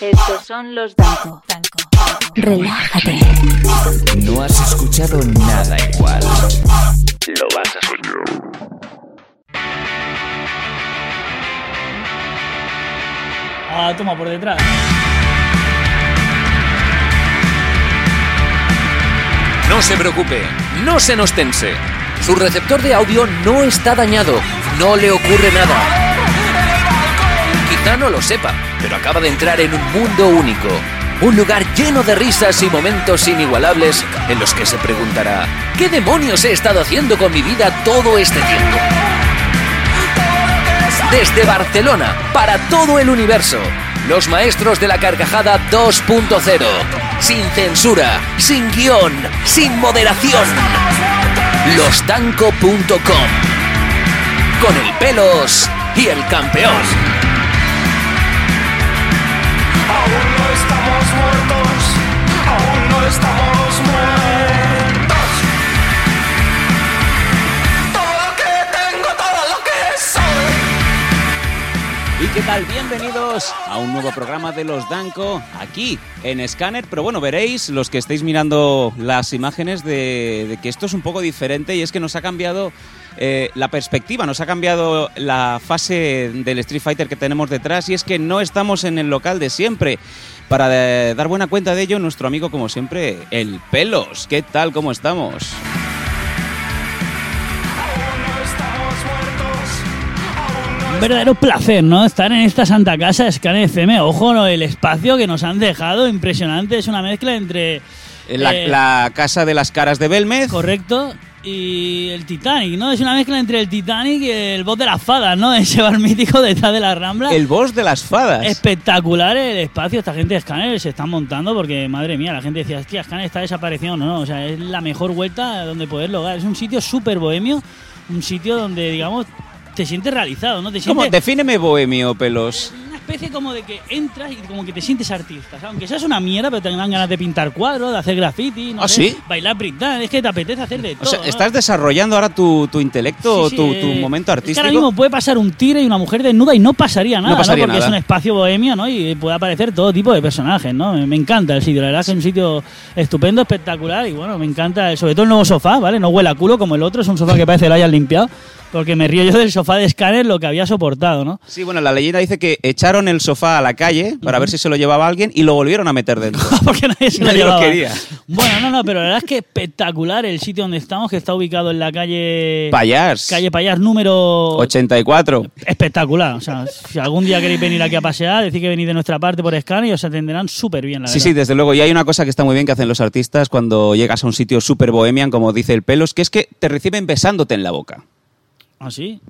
Estos son los Danco. Danco. Relájate. No has escuchado nada igual. Lo vas a soñar. Ah, toma por detrás. No se preocupe, no se nos tense. Su receptor de audio no está dañado, no le ocurre nada. No lo sepa, pero acaba de entrar en un mundo único. Un lugar lleno de risas y momentos inigualables en los que se preguntará, ¿qué demonios he estado haciendo con mi vida todo este tiempo? Desde Barcelona, para todo el universo, los maestros de la carcajada 2.0. Sin censura, sin guion, sin moderación. Losdanco.com. Con el pelos y el campeón. Qué tal? Bienvenidos a un nuevo programa de los Danco aquí en Scanner. Pero bueno, veréis los que estáis mirando las imágenes de, de que esto es un poco diferente y es que nos ha cambiado eh, la perspectiva, nos ha cambiado la fase del Street Fighter que tenemos detrás y es que no estamos en el local de siempre. Para dar buena cuenta de ello, nuestro amigo, como siempre, el Pelos. ¿Qué tal? ¿Cómo estamos? Un verdadero placer, ¿no? Estar en esta santa casa de Scan FM. Ojo, ¿no? el espacio que nos han dejado, impresionante. Es una mezcla entre. La, eh, la casa de las caras de Belmez. Correcto. Y el Titanic, ¿no? Es una mezcla entre el Titanic y el voz de las fadas, ¿no? Ese bar mítico detrás de la Rambla. El boss de las fadas. Espectacular el espacio, esta gente de Scanner se están montando porque, madre mía, la gente decía, hostia, Scanner está desapareciendo, no, no, o sea, es la mejor vuelta donde poder lograr. Es un sitio súper bohemio, un sitio donde, digamos, te sientes realizado, ¿no? Te ¿Cómo? sientes Defíneme bohemio, pelos. Especie como de que entras y como que te sientes artista, aunque seas una mierda, pero te dan ganas de pintar cuadros, de hacer graffiti, no ¿Ah, sé, sí? bailar breakdance, es que te apetece hacer de O todo. sea, ¿no? estás desarrollando ahora tu, tu intelecto, Sí, sí, tu, eh, tu momento es que artístico. ahora mismo puede pasar un tigre y una mujer desnuda y no pasaría nada, No pasaría Porque nada. es un espacio bohemio, ¿no? Y puede aparecer todo tipo de personajes, ¿no? Me, me encanta el sitio, la verdad es que es un sitio estupendo, espectacular y bueno, me encanta, sobre todo el nuevo sofá, ¿vale? No huele a culo como el otro, es un sofá que parece que lo hayan limpiado, porque me río yo del sofá de escáner lo que había soportado, ¿no? Sí, bueno, la leyenda dice que echaron el sofá a la calle para ver si se lo llevaba alguien y lo volvieron a meter dentro. porque nadie se lo Nadie lo llevaba. quería. Bueno, no, no, pero la verdad es que espectacular el sitio donde estamos, que está ubicado en la calle... Payars. Calle Payas número 84. espectacular. O sea, si algún día queréis venir aquí a pasear, decir que venís de nuestra parte por Scan y os atenderán súper bien, la Sí, sí, verdad. desde luego. Y hay una cosa que está muy bien que hacen los artistas cuando llegas a un sitio super bohemian, como dice el pelos, que es que te reciben besándote en la boca. ¿Ah, sí?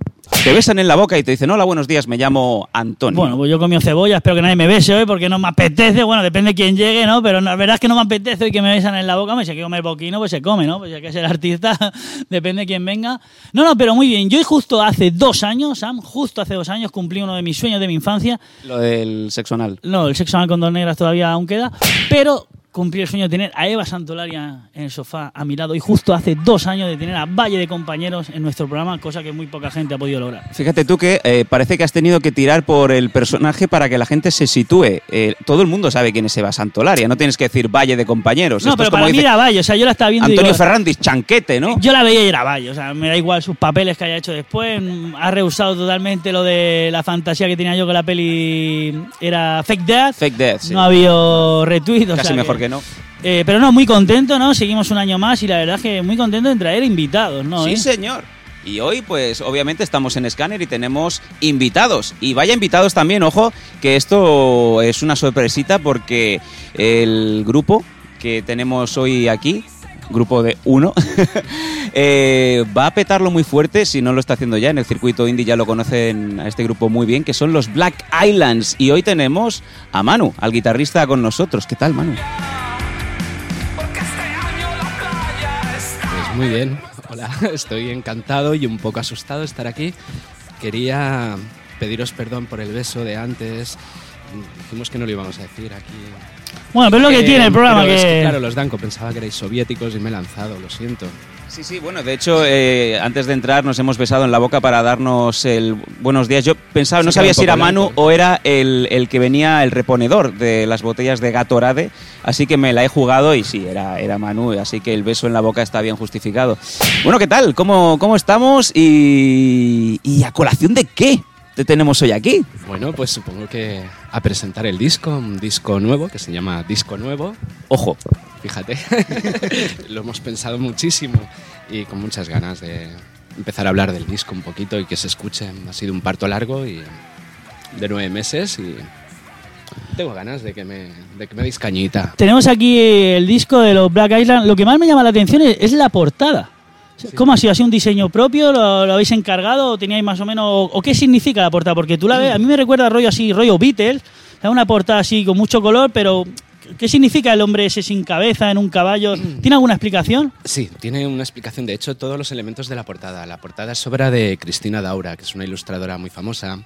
Te besan en la boca y te dicen, hola, buenos días, me llamo Antonio. Bueno, pues yo comí cebolla, espero que nadie me bese hoy porque no me apetece. Bueno, depende de quién llegue, ¿no? Pero la verdad es que no me apetece hoy que me besan en la boca. Me si hay que comer boquino, pues se come, ¿no? Pues si hay que ser artista, depende de quién venga. No, no, pero muy bien. Yo justo hace dos años, Sam, justo hace dos años cumplí uno de mis sueños de mi infancia. Lo del sexo anal. No, el sexo anal con dos negras todavía aún queda, pero cumplí el sueño de tener a Eva Santolaria en el sofá a mi lado y justo hace dos años de tener a Valle de compañeros en nuestro programa, cosa que muy poca gente ha podido lograr. Fíjate tú que eh, parece que has tenido que tirar por el personaje para que la gente se sitúe. Eh, todo el mundo sabe quién es Eva Santolaria, no tienes que decir Valle de compañeros. No, Esto pero como para mí era Valle, o sea, yo la estaba viendo y Antonio digo, Ferrandis, chanquete, ¿no? Yo la veía y era Valle, o sea, me da igual sus papeles que haya hecho después. Ha rehusado totalmente lo de la fantasía que tenía yo que la peli era Fake Death. Fake Death, sí. No ha habido retweet, o Casi sea mejor que no. Eh, pero no, muy contento, ¿no? Seguimos un año más y la verdad es que muy contento en traer invitados, ¿no? Sí, ¿Eh? señor. Y hoy, pues, obviamente estamos en Scanner y tenemos invitados. Y vaya invitados también, ojo, que esto es una sorpresita porque el grupo que tenemos hoy aquí, grupo de uno, eh, va a petarlo muy fuerte, si no lo está haciendo ya, en el circuito indie ya lo conocen a este grupo muy bien, que son los Black Islands. Y hoy tenemos a Manu, al guitarrista con nosotros. ¿Qué tal, Manu? Pues muy bien, hola, estoy encantado y un poco asustado de estar aquí. Quería pediros perdón por el beso de antes. Dijimos que no lo íbamos a decir aquí. Bueno, pero es lo que Eh, tiene el programa que... es que, Claro, los Danco pensaba que erais soviéticos y me he lanzado, lo siento. Sí, sí, bueno, de hecho, eh, antes de entrar nos hemos besado en la boca para darnos el buenos días. Yo pensaba, no sabía si era Manu lento. o era el, el que venía el reponedor de las botellas de Gatorade, así que me la he jugado y sí, era, era Manu, así que el beso en la boca está bien justificado. Bueno, ¿qué tal? ¿Cómo, cómo estamos? Y, ¿Y a colación de qué te tenemos hoy aquí? Bueno, pues supongo que a presentar el disco, un disco nuevo que se llama Disco Nuevo. Ojo, Fíjate, lo hemos pensado muchísimo y con muchas ganas de empezar a hablar del disco un poquito y que se escuche. Ha sido un parto largo y de nueve meses y tengo ganas de que me, de que me deis cañita. Tenemos aquí el disco de los Black Island. Lo que más me llama la atención es, es la portada. ¿Cómo ha sido? ¿Ha sido un diseño propio? ¿Lo, lo habéis encargado? ¿O teníais más o menos.? O, o qué significa la portada? Porque tú la ves, a mí me recuerda rollo así, rollo Beatles. Es una portada así con mucho color, pero ¿qué significa el hombre ese sin cabeza en un caballo? ¿Tiene alguna explicación? Sí, tiene una explicación. De hecho, todos los elementos de la portada. La portada es obra de Cristina Daura, que es una ilustradora muy famosa.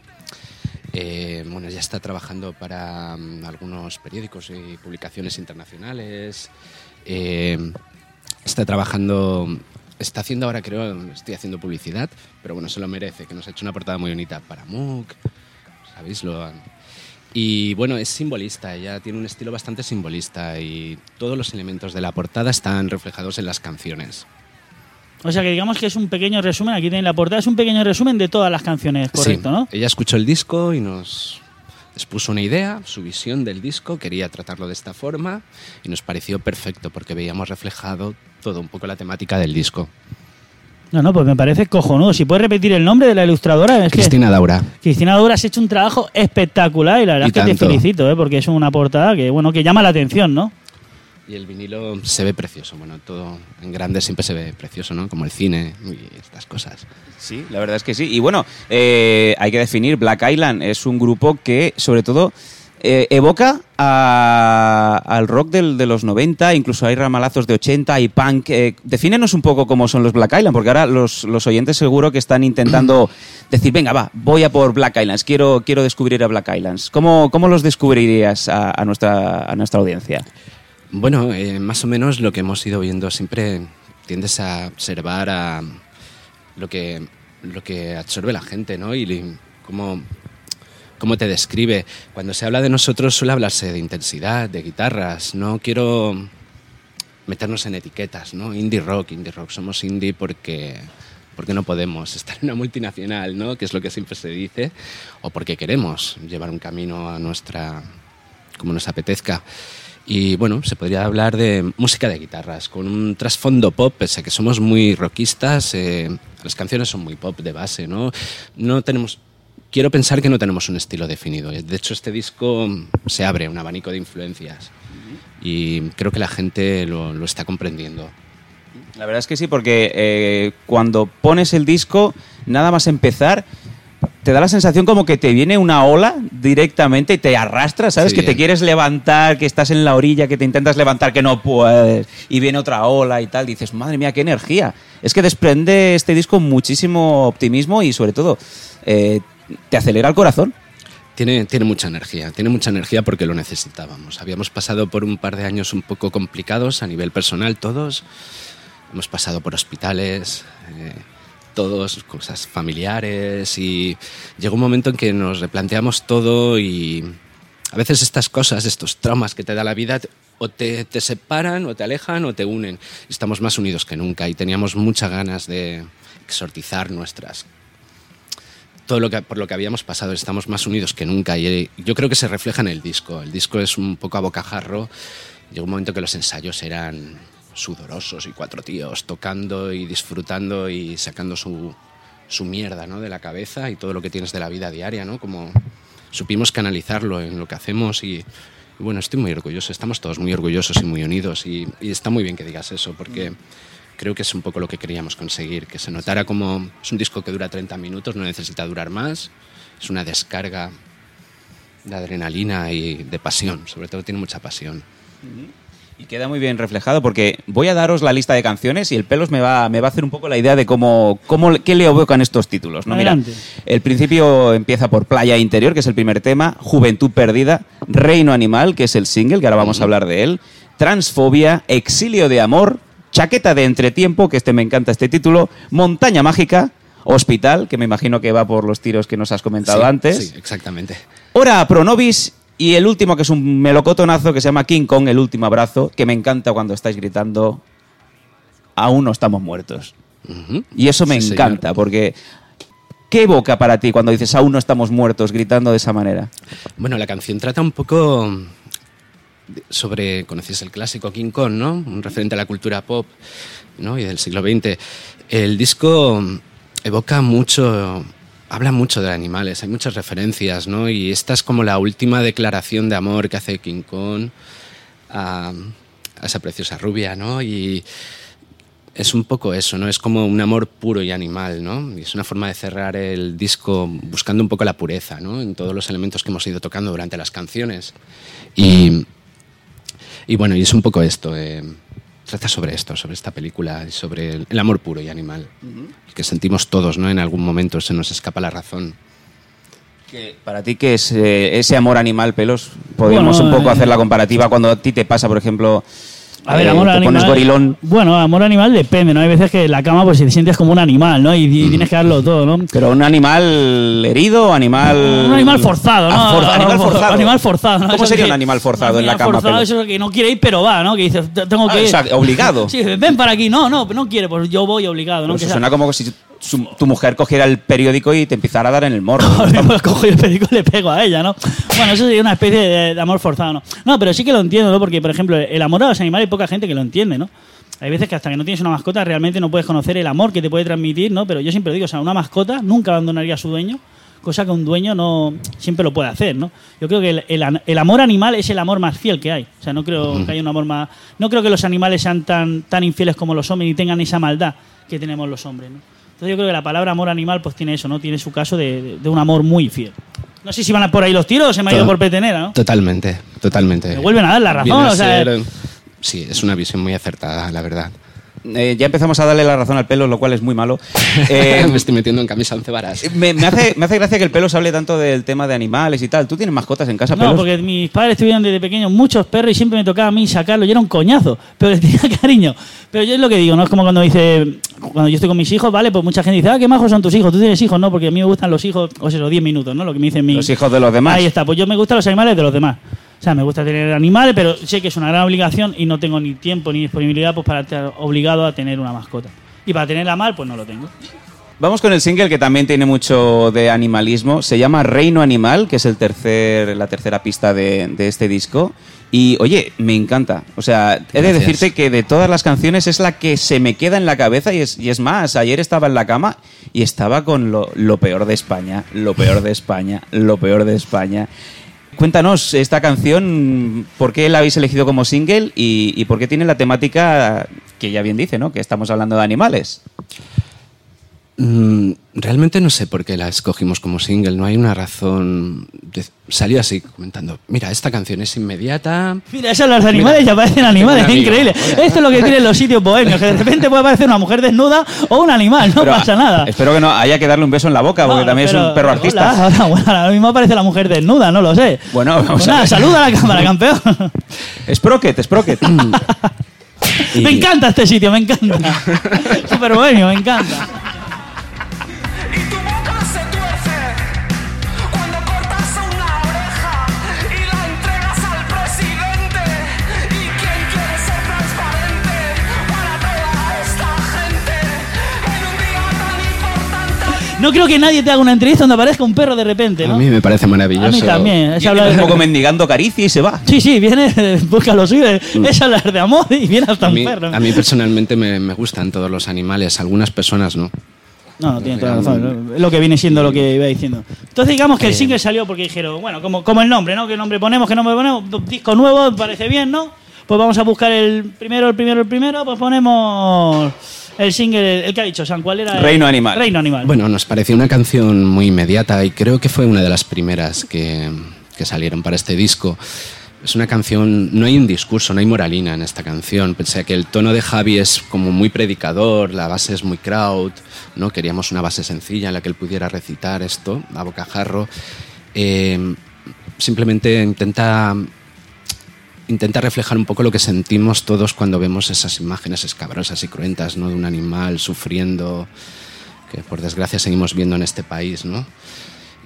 Eh, bueno, ya está trabajando para mm, algunos periódicos y publicaciones internacionales. Eh, está trabajando, está haciendo ahora, creo, estoy haciendo publicidad, pero bueno, se lo merece, que nos ha hecho una portada muy bonita para MOOC, ¿sabéis? Lo, y bueno, es simbolista, ella tiene un estilo bastante simbolista y todos los elementos de la portada están reflejados en las canciones. O sea que digamos que es un pequeño resumen, aquí tenéis la portada, es un pequeño resumen de todas las canciones, correcto, Sí, ¿no? Ella escuchó el disco y nos expuso una idea, su visión del disco, quería tratarlo de esta forma y nos pareció perfecto porque veíamos reflejado todo un poco la temática del disco. No, no, pues me parece cojonudo. Si puedes repetir el nombre de la ilustradora, es que- Cristina Daura. Cristina Dura has hecho un trabajo espectacular y la verdad Y es que te tanto. felicito, ¿eh? porque es una portada que bueno que llama la atención, ¿no? Y el vinilo se ve precioso, bueno, todo en grande siempre se ve precioso, ¿no? Como el cine y estas cosas. Sí, la verdad es que sí. Y bueno, eh, hay que definir, Black Island es un grupo que sobre todo eh, evoca a- al rock del- de los 90, incluso hay ramalazos de 80 y punk. Eh, defínenos un poco cómo son los Black Island, porque ahora los, los oyentes seguro que están intentando decir, venga, va, voy a por Black Islands, quiero, quiero descubrir a Black Islands. ¿Cómo, cómo los descubrirías a, a nuestra, a nuestra audiencia? Bueno, eh, más o menos lo que hemos ido viendo siempre tiendes a observar a lo que, lo que absorbe la gente, ¿no? Y cómo, cómo te describe. Cuando se habla de nosotros suele hablarse de intensidad, de guitarras. No quiero meternos en etiquetas, ¿no? Indie rock, indie rock. Somos indie porque, porque no podemos estar en una multinacional, ¿no? Que es lo que siempre se dice. O porque queremos llevar un camino a nuestra... como nos apetezca. Y bueno, se podría hablar de música de guitarras, con un trasfondo pop, pese a que somos muy rockistas, eh, las canciones son muy pop de base, ¿no? No tenemos... Quiero pensar que no tenemos un estilo definido. De hecho, este disco se abre un abanico de influencias y creo que la gente lo, lo está comprendiendo. La verdad es que sí, porque eh, cuando pones el disco, nada más empezar, te da la sensación como que te viene una ola directamente y te arrastra, ¿sabes? Sí. Que te quieres levantar, que estás en la orilla, que te intentas levantar, que no puedes, y viene otra ola y tal. Dices, madre mía, qué energía. Es que desprende este disco muchísimo optimismo y sobre todo eh, te acelera el corazón. Tiene, tiene mucha energía, tiene mucha energía porque lo necesitábamos. Habíamos pasado por un par de años un poco complicados a nivel personal todos. Hemos pasado por hospitales, eh, todos, cosas familiares y llegó un momento en que nos replanteamos todo y a veces estas cosas, estos traumas que te da la vida, o te, te separan o te alejan o te unen. Estamos más unidos que nunca y teníamos muchas ganas de exortizar nuestras todo lo que, por lo que habíamos pasado, estamos más unidos que nunca y eh, yo creo que se refleja en el disco. El disco es un poco a bocajarro. Llegó un momento que los ensayos eran sudorosos y cuatro tíos tocando y disfrutando y sacando su, su mierda ¿no? de la cabeza y todo lo que tienes de la vida diaria, ¿no? Como supimos canalizarlo en lo que hacemos y, y bueno, estoy muy orgulloso, estamos todos muy orgullosos y muy unidos y, y está muy bien que digas eso porque creo que es un poco lo que queríamos conseguir, que se notara como es un disco que dura 30 minutos, no necesita durar más, es una descarga de adrenalina y de pasión, sobre todo tiene mucha pasión. Y queda muy bien reflejado porque voy a daros la lista de canciones y el pelos me va, me va a hacer un poco la idea de cómo, cómo qué le evocan estos títulos. ¿no? Mira, el principio empieza por Playa Interior, que es el primer tema, Juventud Perdida, Reino Animal, que es el single, que ahora vamos a hablar de él, Transfobia, Exilio de Amor, Chaqueta de entretiempo, que este me encanta este título, Montaña Mágica, Hospital, que me imagino que va por los tiros que nos has comentado Sí, antes. Sí, exactamente. Hora Pro Nobis y el último que es un melocotonazo que se llama King Kong, el último abrazo, que me encanta cuando estáis gritando aún no estamos muertos. Y eso me Sí, encanta, porque ¿qué evoca para ti cuando dices aún no estamos muertos gritando de esa manera? Bueno, la canción trata un poco sobre, conocéis el clásico King Kong, ¿no? Un referente a la cultura pop, ¿no? Y del siglo XX. El disco evoca mucho, habla mucho de animales, hay muchas referencias, ¿no? Y esta es como la última declaración de amor que hace King Kong a, esa preciosa rubia, ¿no? Y es un poco eso, ¿no? Es como un amor puro y animal, ¿no? Y es una forma de cerrar el disco buscando un poco la pureza, ¿no? En todos los elementos que hemos ido tocando durante las canciones. Y, y bueno, y es un poco esto. eh, trata sobre esto, sobre esta película y sobre el, el amor puro y animal. Que sentimos todos, ¿no? En algún momento se nos escapa la razón. Para ti, ¿qué es eh, ese amor animal, pelos? Podríamos Bueno, un poco eh, hacer la comparativa cuando a ti te pasa, por ejemplo, A ver, eh, amor animal. pones gorilón, Bueno, amor animal depende, ¿no? Hay veces que en la cama pues si te sientes como un animal, ¿no? Y, y tienes que darlo todo, ¿no? pero un animal herido o animal... Un animal forzado, ¿no? Ah, for- animal forzado. Animal forzado, ¿no? ¿Cómo Eso sería que- un animal forzado en la animal cama, forzado, pelos? eso que no quiere ir, pero va, ¿no? Que dice, "Te- tengo Ah, que o ir. sea, obligado. Sí, ven para aquí. No, no, no quiere, pues yo voy obligado, ¿no? Pero Que eso sea- suena como si su- tu mujer cogiera el periódico y te empezara a dar en el morro. Ver, pues cojo el perico y le pego a ella, ¿no? Bueno, eso sería una especie de, de amor forzado, ¿no? No, pero sí que lo entiendo, ¿no? Porque, por ejemplo, el amor a los animales hay poca gente que lo entiende, ¿no? Hay veces que hasta que no tienes una mascota realmente no puedes conocer el amor que te puede transmitir, ¿no? Pero yo siempre digo, o sea, una mascota nunca abandonaría a su dueño, cosa que un dueño no siempre lo puede hacer, ¿no? Yo creo que el, el- el amor animal es el amor más fiel que hay. O sea, no creo que haya un amor más... No creo que los animales sean tan, tan infieles como los hombres y tengan esa maldad que tenemos los hombres, ¿no? Entonces yo creo que la palabra amor animal pues tiene eso, ¿no? Tiene su caso de, de- un amor muy fiel. No sé si van a por ahí los tiros o se me ha ido por petenera, ¿no? Totalmente, totalmente. Me vuelven a dar la razón, o sea, ser- Sí, es una visión muy acertada, la verdad. Eh, ya empezamos a darle la razón al pelo, lo cual es muy malo. Eh, me estoy metiendo en camisa once varas. me, me hace, me hace gracia que el pelo se hable tanto del tema de animales y tal. ¿Tú tienes mascotas en casa, No, pelos? porque mis padres tuvieron desde pequeños muchos perros y siempre me tocaba a mí sacarlos. Y era un coñazo, pero les tenía cariño. Pero yo es lo que digo, no es como cuando dice, cuando yo estoy con mis hijos, ¿vale? Pues mucha gente dice, ah, qué majos son tus hijos. Tú tienes hijos, ¿no? Porque a mí me gustan los hijos, o sea, los 10 minutos, ¿no? Lo que me dicen mis. Los hijos de los demás. Ahí está, pues yo me gustan los animales de los demás. O sea, me gusta tener animales, pero sé que es una gran obligación y no tengo ni tiempo ni disponibilidad pues para estar obligado a tener una mascota. Y para tenerla mal, pues no lo tengo. Vamos con el single que también tiene mucho de animalismo. Se llama Reino Animal, que es el tercer, la tercera pista de, de este disco. Y oye, me encanta. O sea, he de Gracias. decirte que de todas las canciones es la que se me queda en la cabeza y es, y es más, ayer estaba en la cama y estaba con lo, lo peor de España, lo peor de España, lo peor de España. Cuéntanos esta canción, ¿por qué la habéis elegido como single y, por qué tiene la temática que ya bien dice, ¿no? Que estamos hablando de animales. Mm, realmente no sé por qué la escogimos como single, no hay una razón. de- Salió así comentando, mira, esta canción es inmediata. Mira, esas las animales Mira. ya parecen animales, es increíble. Esto es lo que tienen los sitios bohemios, que de repente puede aparecer una mujer desnuda o un animal, no Pero, pasa nada. Espero que no haya que darle un beso en la boca, porque No, también es un perro artista. Hola, hola, bueno, ahora mismo aparece la mujer desnuda, no lo sé. Bueno, vamos Pues a nada, ver. saluda a la cámara, campeón. Sprocket, Sprocket. Y- Me encanta este sitio, me encanta. Super bohemio, me encanta. No creo que nadie te haga una entrevista donde aparezca un perro de repente, ¿no? A mí me parece maravilloso. A mí también. Es hablar un poco mendigando caricia y se va. Sí, sí, viene, busca lo suyo, es hablar de amor y viene hasta A un perro. a mí personalmente me, me gustan todos los animales, algunas personas no. No, no, tiene toda la razón. Es lo que viene siendo lo que iba diciendo. Entonces digamos que el single salió porque dijeron, bueno, como, como el nombre, ¿no? ¿Qué nombre ponemos? ¿Qué nombre ponemos? Disco nuevo, parece bien, ¿no? Pues vamos a buscar el primero, el primero, el primero, pues ponemos el single, el que ha dicho San, ¿cuál era? El- Reino Animal. Reino Animal. Bueno, nos pareció una canción muy inmediata y creo que fue una de las primeras que, que salieron para este disco. Es una canción, no hay un discurso, no hay moralina en esta canción, pese a que el tono de Javi es como muy predicador, la base es muy crowd, ¿no? Queríamos una base sencilla en la que él pudiera recitar esto a bocajarro. Eh, simplemente intenta intenta reflejar un poco lo que sentimos todos cuando vemos esas imágenes escabrosas y cruentas, ¿no? De un animal sufriendo, que por desgracia seguimos viendo en este país, ¿no?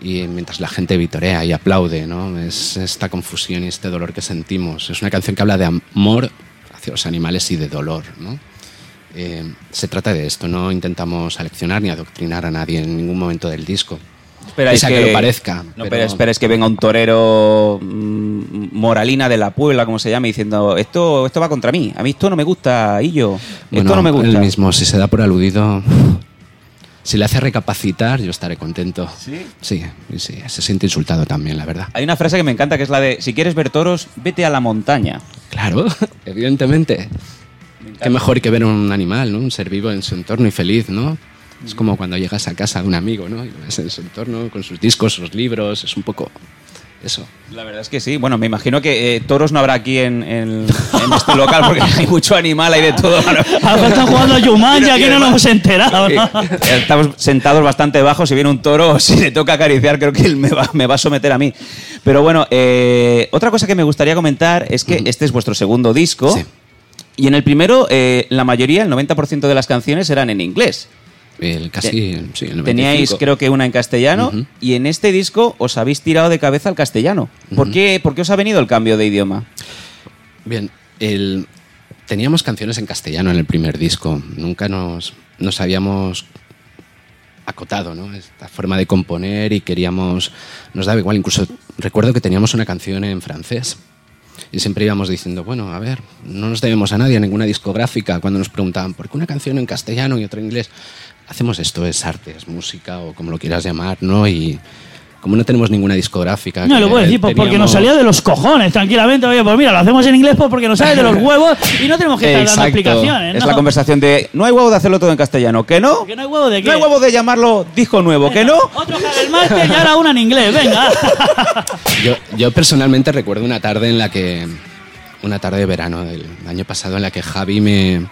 Y mientras la gente vitorea y aplaude, ¿no? Es esta confusión y este dolor que sentimos. Es una canción que habla de amor hacia los animales y de dolor, ¿no? Eh, se trata de esto, no intentamos aleccionar ni adoctrinar a nadie en ningún momento del disco. Espera, Pese a que lo parezca, No, pero- pero espera, es que venga un torero mm, moralina de la Puebla, como se llama, diciendo esto, esto va contra mí. A mí esto no me gusta, y yo. Bueno, esto no me gusta. Él mismo, si se da por aludido, si le hace recapacitar, yo estaré contento. ¿Sí? Sí, sí, se siente insultado también, la verdad. Hay una frase que me encanta que es la de si quieres ver toros, vete a la montaña. Claro, evidentemente. Qué mejor que ver un animal, ¿no? Un ser vivo en su entorno y feliz, ¿no? Es como cuando llegas a casa de un amigo, ¿no? Y lo ves en su entorno, con sus discos, sus libros, es un poco eso. La verdad es que sí. Bueno, me imagino que eh, toros no habrá aquí en, en- en este local porque hay mucho animal, hay de todo. A lo mejor están jugando a Jumanji, aquí no nos hemos enterado, ¿no? Estamos sentados bastante bajos. Si viene un toro, si le toca acariciar, creo que él me va, me va a someter a mí. Pero bueno, eh, otra cosa que me gustaría comentar es que este es vuestro segundo disco. Sí. Y en el primero, eh, la mayoría, el 90% de las canciones eran en inglés. El casi, sí, el 95. Teníais, creo que una en castellano. Y en este disco os habéis tirado de cabeza al castellano. ¿Por, qué, ¿Por qué os ha venido el cambio de idioma? Bien, el- teníamos canciones en castellano en el primer disco. Nunca nos, nos habíamos acotado, ¿no? Esta forma de componer y queríamos... Nos daba igual, incluso recuerdo que teníamos una canción en francés. Y siempre íbamos diciendo, bueno, a ver, no nos debemos a nadie, a ninguna discográfica. Cuando nos preguntaban, ¿por qué una canción en castellano y otra en inglés? Hacemos esto, es arte, es música o como lo quieras llamar, ¿no? Y como no tenemos ninguna discográfica... No, lo puedo decir, pues porque nos teníamos- salía de los cojones, tranquilamente. Oye, pues mira, lo hacemos en inglés pues porque nos sale de los huevos y no tenemos que estar dando Exacto. explicaciones. Es ¿no? la conversación de no hay huevo de hacerlo todo en castellano. ¿Que no? Que no hay huevo de qué. No hay huevo de llamarlo disco nuevo. ¿Que no? Otro Hagelmaster y ahora una en inglés, venga. Yo, yo personalmente recuerdo una tarde en la que, una tarde de verano del año pasado en la que Javi me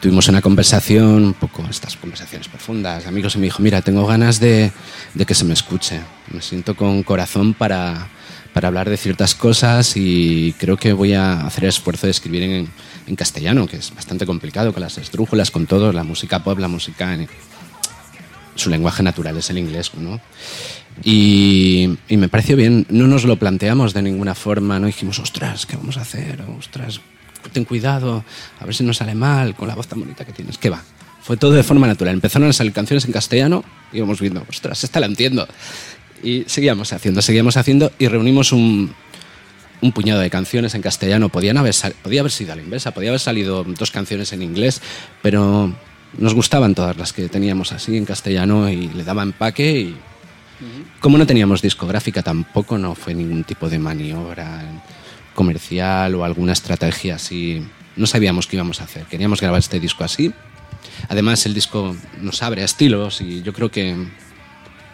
tuvimos una conversación, un poco estas conversaciones profundas, amigos, y me dijo, mira, tengo ganas de, de que se me escuche. Me siento con corazón para, para hablar de ciertas cosas y creo que voy a hacer el esfuerzo de escribir en, en castellano, que es bastante complicado, con las esdrújulas, con todo, la música pop, la música en, su lenguaje natural es el inglés, ¿no? Y, y me pareció bien, no nos lo planteamos de ninguna forma, no dijimos, ostras, ¿qué vamos a hacer? Ostras, ten cuidado, a ver si nos sale mal con la voz tan bonita que tienes. ¿Qué va? Fue todo de forma natural. Empezaron a salir canciones en castellano y íbamos viendo, ostras, esta la entiendo. Y seguíamos haciendo, seguíamos haciendo y reunimos un, un puñado de canciones en castellano. Podían haber podía haber sido a la inversa, podía haber salido dos canciones en inglés, pero nos gustaban todas las que teníamos así en castellano y le daba empaque y como no teníamos discográfica tampoco no fue ningún tipo de maniobra comercial o alguna estrategia así. No sabíamos qué íbamos a hacer. Queríamos grabar este disco así. Además el disco nos abre a estilos y yo creo que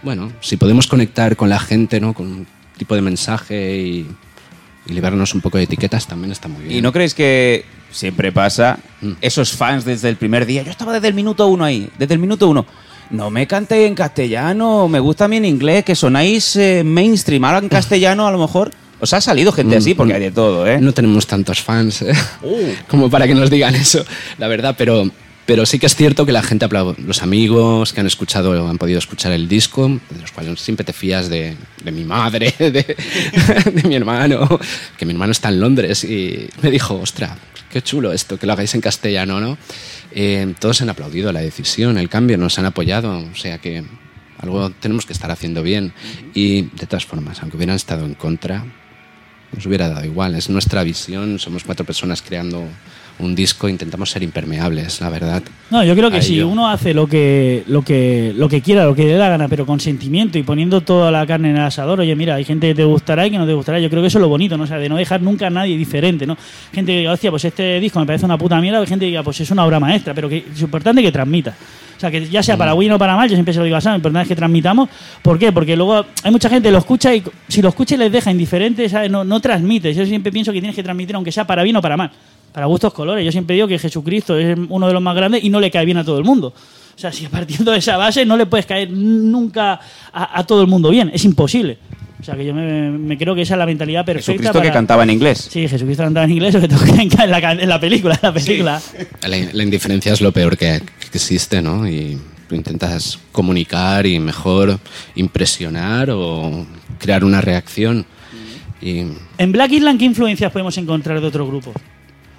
bueno, si podemos conectar con la gente, ¿no? Con un tipo de mensaje y, y liberarnos un poco de etiquetas también está muy bien. ¿Y no creéis que siempre pasa Mm. esos fans desde el primer día? Yo estaba desde el minuto uno ahí, desde el minuto uno. No me cantéis en castellano, me gusta a mí en inglés, que sonáis eh, mainstream. Ahora en castellano a lo mejor os ha salido gente así, porque hay de todo, ¿eh? No tenemos tantos fans ¿eh? como para que nos digan eso, la verdad, pero, pero sí que es cierto que la gente aplaude. Los amigos que han escuchado han podido escuchar el disco, de los cuales siempre te fías de, de mi madre, de, de mi hermano, que mi hermano está en Londres y me dijo, ostra, qué chulo esto, que lo hagáis en castellano, ¿no? Eh, todos han aplaudido la decisión, el cambio, nos han apoyado, o sea que algo tenemos que estar haciendo bien. Y de todas formas, aunque hubieran estado en contra, nos hubiera dado igual. Es nuestra visión, somos cuatro personas creando un disco, intentamos ser impermeables, la verdad. No, yo creo que si uno hace lo que, lo que lo que quiera, lo que le da la gana, pero con sentimiento y poniendo toda la carne en el asador, oye, mira, hay gente que te gustará y que no te gustará. Yo creo que eso es lo bonito, ¿no? O sea, de no dejar nunca a nadie diferente, ¿no? Gente que diga, hostia, pues este disco me parece una puta mierda, hay gente que diga, pues es una obra maestra, pero que es importante que transmita. O sea, que ya sea para bien o para mal, yo siempre se lo digo a Sam, lo importante es que transmitamos. ¿Por qué? Porque luego hay mucha gente que lo escucha y si lo escucha y les deja indiferente, ¿sabes? No, no transmite. Yo siempre pienso que tienes que transmitir, aunque sea para bien o para mal. Para gustos colores. Yo siempre digo que Jesucristo es uno de los más grandes y no le cae bien a todo el mundo. O sea, si partiendo de esa base no le puedes caer nunca a, a todo el mundo bien, es imposible. O sea, que yo me, me creo que esa es la mentalidad perfecta. Jesucristo para- que cantaba en inglés. Sí, Jesucristo cantaba en inglés, o que toca en, la, en la película, en la película. La, la indiferencia es lo peor que, que existe, ¿no? Y tú intentas comunicar y mejor impresionar o crear una reacción. Y En Black Island, ¿qué influencias podemos encontrar de otros grupos?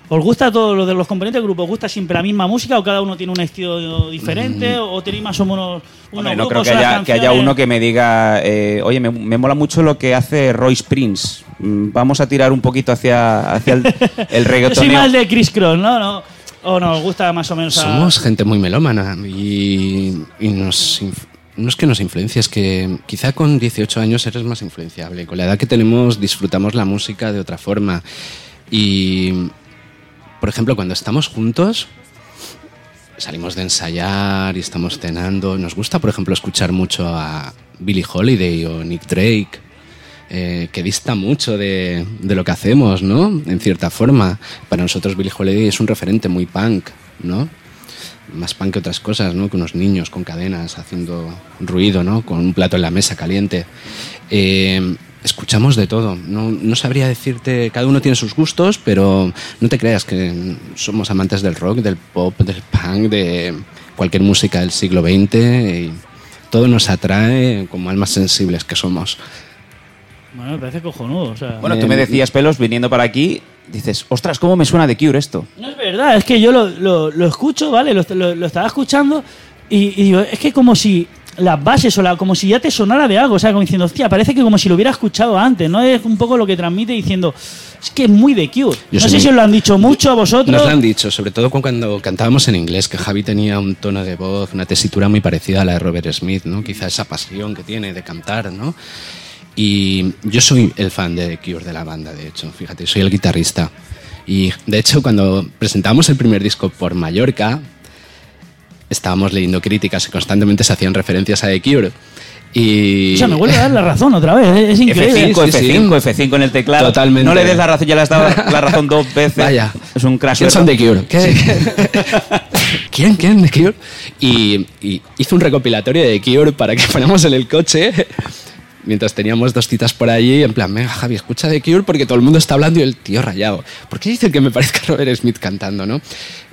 ¿Os gusta todo lo de los componentes del grupo? ¿Os gusta siempre la misma música o cada uno tiene un estilo diferente? ¿O tenéis más o menos unos Hombre, no creo que haya, que haya canciones? uno que me diga, eh, oye, me, me mola mucho lo que hace Royce Prince. Mm, Vamos a tirar un poquito hacia, hacia el, el Yo soy reggaetoneo. más de Chris Cross, ¿no? no ¿O nos gusta más o menos a- somos gente muy melómana y, y nos... No es que nos influencie, es que quizá con 18 años eres más influenciable. Con la edad que tenemos disfrutamos la música de otra forma. Y, por ejemplo, cuando estamos juntos, salimos de ensayar y estamos cenando. Nos gusta, por ejemplo, escuchar mucho a Billie Holiday o Nick Drake, eh, que dista mucho de, de lo que hacemos, ¿no? En cierta forma. Para nosotros Billie Holiday es un referente muy punk, ¿no? Más punk que otras cosas, ¿no? Que unos niños con cadenas haciendo ruido, ¿no? Con un plato en la mesa caliente. Eh, escuchamos de todo. No, no sabría decirte, cada uno tiene sus gustos, pero no te creas que somos amantes del rock, del pop, del punk, de cualquier música del siglo XX. Y todo nos atrae como almas sensibles que somos. Bueno, me parece cojonudo. O sea, Bueno, tú me decías, Pelos, viniendo para aquí, dices, ostras, ¿cómo me suena de Cure esto? No es verdad, es que yo lo, lo- lo escucho, ¿vale? Lo, lo- lo estaba escuchando y, y digo, es que como si las bases o la, como si ya te sonara de algo, o sea, como diciendo, hostia, parece que como si lo hubiera escuchado antes, ¿no? Es un poco lo que transmite diciendo, es que es muy de Cure. Yo no sé muy- si os lo han dicho mucho a vosotros. Nos lo han dicho, sobre todo cu- cuando cantábamos en inglés, que Javi tenía un tono de voz, una tesitura muy parecida a la de Robert Smith, ¿no? Quizá esa pasión que tiene de cantar, ¿no? Y yo soy el fan de The Cure de la banda, de hecho, fíjate, soy el guitarrista. Y de hecho, cuando presentamos el primer disco por Mallorca, estábamos leyendo críticas y constantemente se hacían referencias a The Cure. Y... O sea, me vuelve a dar la razón otra vez, es, es increíble. F5, Sí, sí, F5, F5 en el teclado. Totalmente. No le des la razón, ya le has dado la razón dos veces. Vaya. Es un crash. ¿Quién son The Cure? ¿Qué? ¿Quién? ¿Quién? ¿The Cure? Y, y hizo un recopilatorio de The Cure para que fuéramos en el coche mientras teníamos dos citas por allí. En plan, venga, Javi, escucha The Cure porque todo el mundo está hablando y el tío rayado. ¿Por qué dicen que me parezca Robert Smith cantando, no?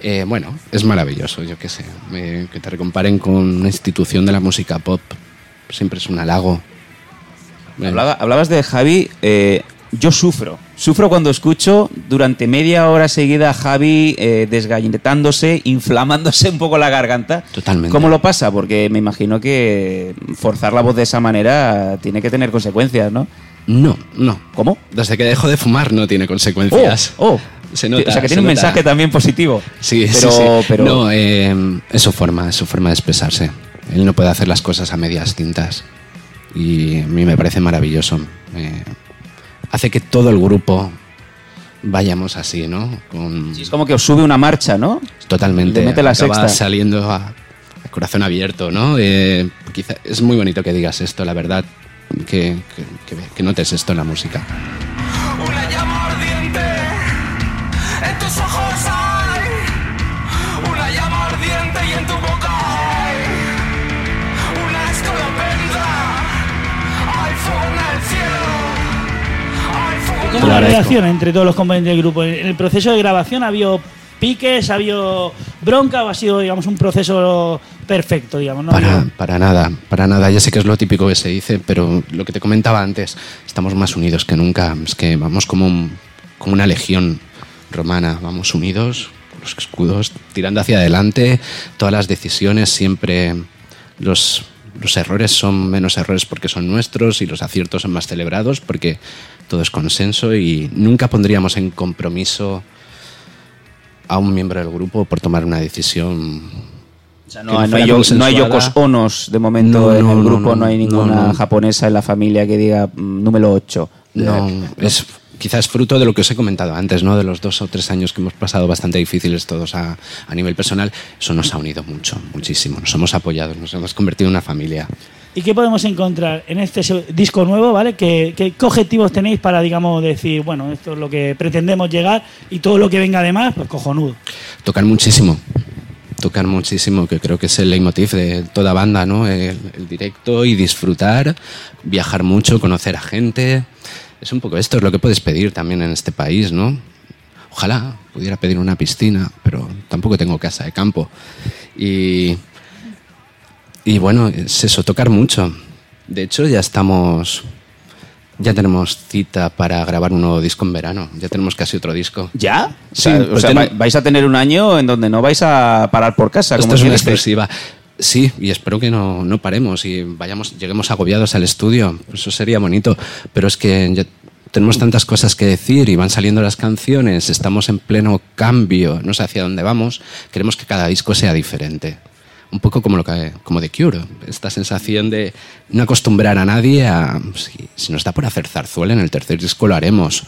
Eh, bueno, es maravilloso, yo qué sé. que te recomparen con una institución de la música pop siempre es un halago. Hablaba- hablabas de Javi, eh, yo sufro. Sufro cuando escucho durante media hora seguida a Javi eh, desgalletándose, inflamándose un poco la garganta. Totalmente. ¿Cómo lo pasa? Porque me imagino que forzar la voz de esa manera tiene que tener consecuencias, ¿no? No, no. ¿Cómo? Desde que dejo de fumar no tiene consecuencias. Oh, oh. Se nota, o sea, que se tiene un nota. mensaje también positivo. Sí, pero, sí, sí. pero No, eh, es su forma, es su forma de expresarse. Él no puede hacer las cosas a medias tintas. Y a mí me parece maravilloso. Eh, hace que todo el grupo vayamos así, ¿no? Con, sí, es como que os sube una marcha, ¿no? totalmente. le mete la acaba sexta. saliendo a, a corazón abierto, ¿no? Eh, quizá, es muy bonito que digas esto, la verdad. Que, que- que- que notes esto en la música. Una llama ardiente en tus ojos ¿Cómo la relación entre todos los componentes del grupo? ¿En el proceso de grabación ha habido piques, ha habido bronca o ha sido, digamos, un proceso perfecto, digamos? ¿no? Para, para nada, para nada. Ya sé que es lo típico que se dice, pero lo que te comentaba antes, estamos más unidos que nunca. Es que vamos como, un- como una legión romana, vamos unidos, con los escudos, tirando hacia adelante, todas las decisiones siempre los, los errores son menos errores porque son nuestros y los aciertos son más celebrados porque todo es consenso y nunca pondríamos en compromiso a un miembro del grupo por tomar una decisión O sea, no, no no hay, no consensuada. hay Yokos Onos de momento en el grupo, no, hay ninguna japonesa en la familia que diga mm, número 8. No, es quizás fruto de lo que os he comentado antes, ¿no? De los dos o tres años que hemos pasado bastante difíciles todos a, a nivel personal. Eso nos ha unido mucho, muchísimo. Nos hemos apoyado, nos hemos convertido en una familia. ¿Y qué podemos encontrar en este disco nuevo, ¿vale? ¿Qué, qué, qué objetivos tenéis para, digamos, decir, bueno, esto es lo que pretendemos llegar y todo lo que venga además, pues cojonudo? Tocar muchísimo. Tocar muchísimo, que creo que es el leitmotiv de toda banda, ¿no? El, directo y disfrutar, viajar mucho, conocer a gente. Es un poco esto, es lo que puedes pedir también en este país, ¿no? Ojalá pudiera pedir una piscina, pero tampoco tengo casa de campo. Y, y bueno, es eso, tocar mucho. De hecho, ya estamos. Ya tenemos cita para grabar un nuevo disco en verano. Ya tenemos casi otro disco. ¿Ya? O Sí, o pues sea, ten- vai- vais a tener un año en donde no vais a parar por casa. Esto como es una exclusiva. Sí, y espero que no, no paremos y vayamos, lleguemos agobiados al estudio. Eso sería bonito. Pero es que ya tenemos tantas cosas que decir y van saliendo las canciones, estamos en pleno cambio, no sé hacia dónde vamos. Queremos que cada disco sea diferente. Un poco como, lo que, como The Cure, esta sensación de no acostumbrar a nadie a... Si, si nos da por hacer zarzuela, en el tercer disco lo haremos.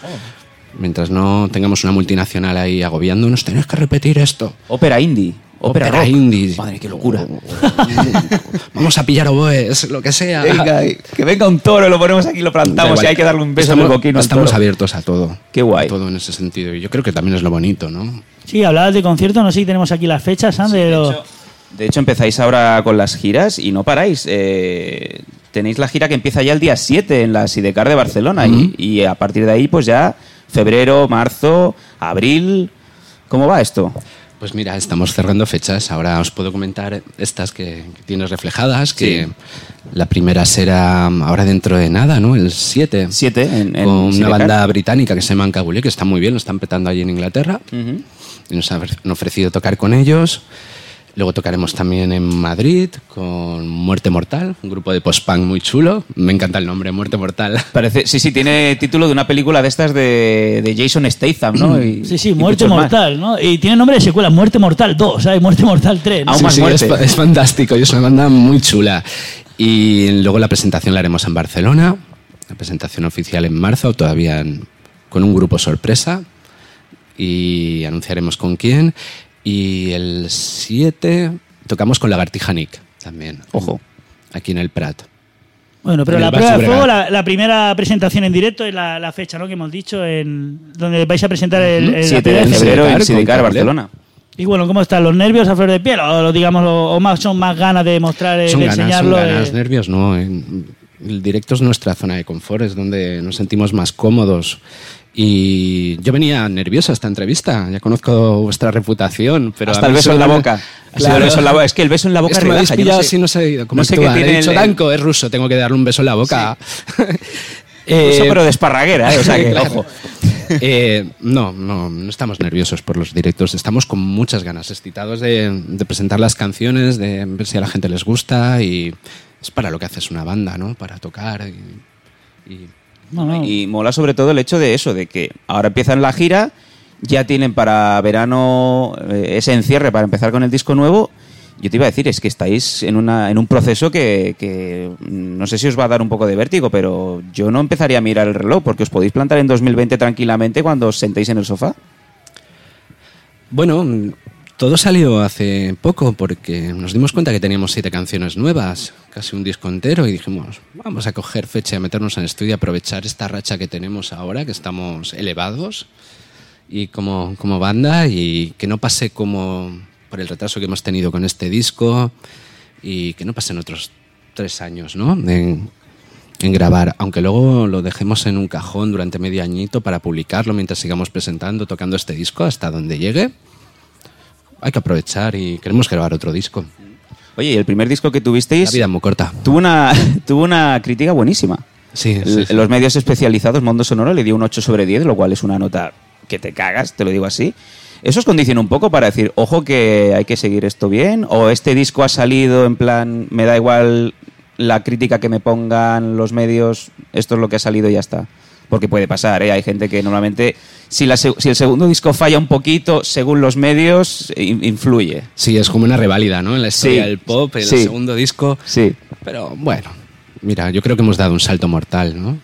Mientras no tengamos una multinacional ahí agobiándonos, tenéis que repetir esto. Ópera indie. Ópera, Ópera rock. indie. Madre, qué locura. Vamos a pillar oboes, lo que sea. Venga, que venga un toro, lo ponemos aquí, lo plantamos y hay que darle un beso estamos, en el Estamos toro. abiertos a todo. Qué guay. A todo en ese sentido. Y yo creo que también es lo bonito, ¿no? Sí, hablabas de conciertos, no sé si tenemos aquí las fechas, de los- De hecho, empezáis ahora con las giras y no paráis. Eh, tenéis la gira que empieza ya el día 7 en la Sidecar de Barcelona y, y a partir de ahí, pues ya febrero, marzo, abril. ¿Cómo va esto? Pues mira, estamos cerrando fechas. Ahora os puedo comentar estas que, que tienes reflejadas, que Sí. la primera será ahora dentro de nada, ¿no? El 7. 7 en, en Con una Sidecar. banda británica que se llama Cabulé, que está muy bien, lo están petando allí en Inglaterra. Y nos han ofrecido tocar con ellos. Luego tocaremos también en Madrid con Muerte Mortal, un grupo de post-punk muy chulo. Me encanta el nombre, Muerte Mortal. Parece, sí, sí, tiene título de una película de estas de, de Jason Statham, ¿no? Y- Sí, sí, Muerte más. Mortal, ¿no? Y tiene nombre de secuela, Muerte Mortal 2, ¿sabes? Muerte Mortal 3. ¿no? Aún más es, muerte. fa- es fantástico y es una banda muy chula. Y luego la presentación la haremos en Barcelona, la presentación oficial en marzo, todavía en- con un grupo sorpresa. Y anunciaremos con quién. Y el 7 tocamos con Lagartija Nick también. Ojo. Aquí en el Prat. Bueno, pero la prueba de fuego, la, la primera presentación en directo es la, la fecha, ¿no? Que hemos dicho, en donde vais a presentar el, el- la 7 primera de febrero en Sidecar, Barcelona. Y bueno, ¿cómo están los nervios a flor de piel? O, digamos, o, o más son más ganas de mostrar, eh, Son de ganas, son enseñarlo. ganas, eh. nervios, no. En- El directo es nuestra zona de confort, es donde nos sentimos más cómodos. Y yo venía nervioso a esta entrevista, ya conozco vuestra reputación, pero Hasta el beso en la boca. Ha sido Claro. el beso en la boca. Es que el beso en la boca Es que me relaja, yo pillado no sé- no sé cómo no sé qué tiene He dicho, el- Danko, es ruso, tengo que darle un beso en la boca. Eso, Eh, pero de esparraguera, ¿eh? O sea que, Claro. ojo. Eh, no, no, no estamos nerviosos por los directos, estamos con muchas ganas, excitados de, de presentar las canciones, de ver si a la gente les gusta y es para lo que haces una banda, ¿no? Para tocar y... y- No, no. Y mola sobre todo el hecho de eso, de que ahora empiezan la gira, ya tienen para verano eh, ese encierre para empezar con el disco nuevo. Yo te iba a decir, es que estáis en, una, en un proceso que, que mm, no sé si os va a dar un poco de vértigo, pero yo no empezaría a mirar el reloj, porque os podéis plantar en 2020 tranquilamente cuando os sentéis en el sofá. Bueno, todo salió hace poco porque nos dimos cuenta que teníamos siete canciones nuevas, casi un disco entero, y dijimos, vamos a coger fecha y a meternos en estudio y aprovechar esta racha que tenemos ahora, que estamos elevados y como, como banda, y que no pase como por el retraso que hemos tenido con este disco, y que no pasen otros tres años, ¿no? En, en grabar, aunque luego lo dejemos en un cajón durante medio añito para publicarlo mientras sigamos presentando, tocando este disco hasta donde llegue. Hay que aprovechar y queremos grabar otro disco. Oye, el primer disco que La tuvisteis vida es muy corta. tuvo una, tuvo una crítica buenísima. Sí, sí, sí. Los medios especializados, Mundo Sonoro, le dio un 8 sobre 10, lo cual es una nota que te cagas, te lo digo así. ¿Eso os condiciona un poco para decir, ojo que hay que seguir esto bien? ¿O este disco ha salido en plan, me da igual la crítica que me pongan los medios, esto es lo que ha salido y ya está? Porque puede pasar, ¿eh? Hay gente que normalmente, si, la si el segundo disco falla un poquito, según los medios, in- influye. Sí, es como una reválida, ¿no? En la historia Sí, del pop, el sí. segundo disco. Sí. Pero bueno, mira, yo creo que hemos dado un salto mortal, ¿no?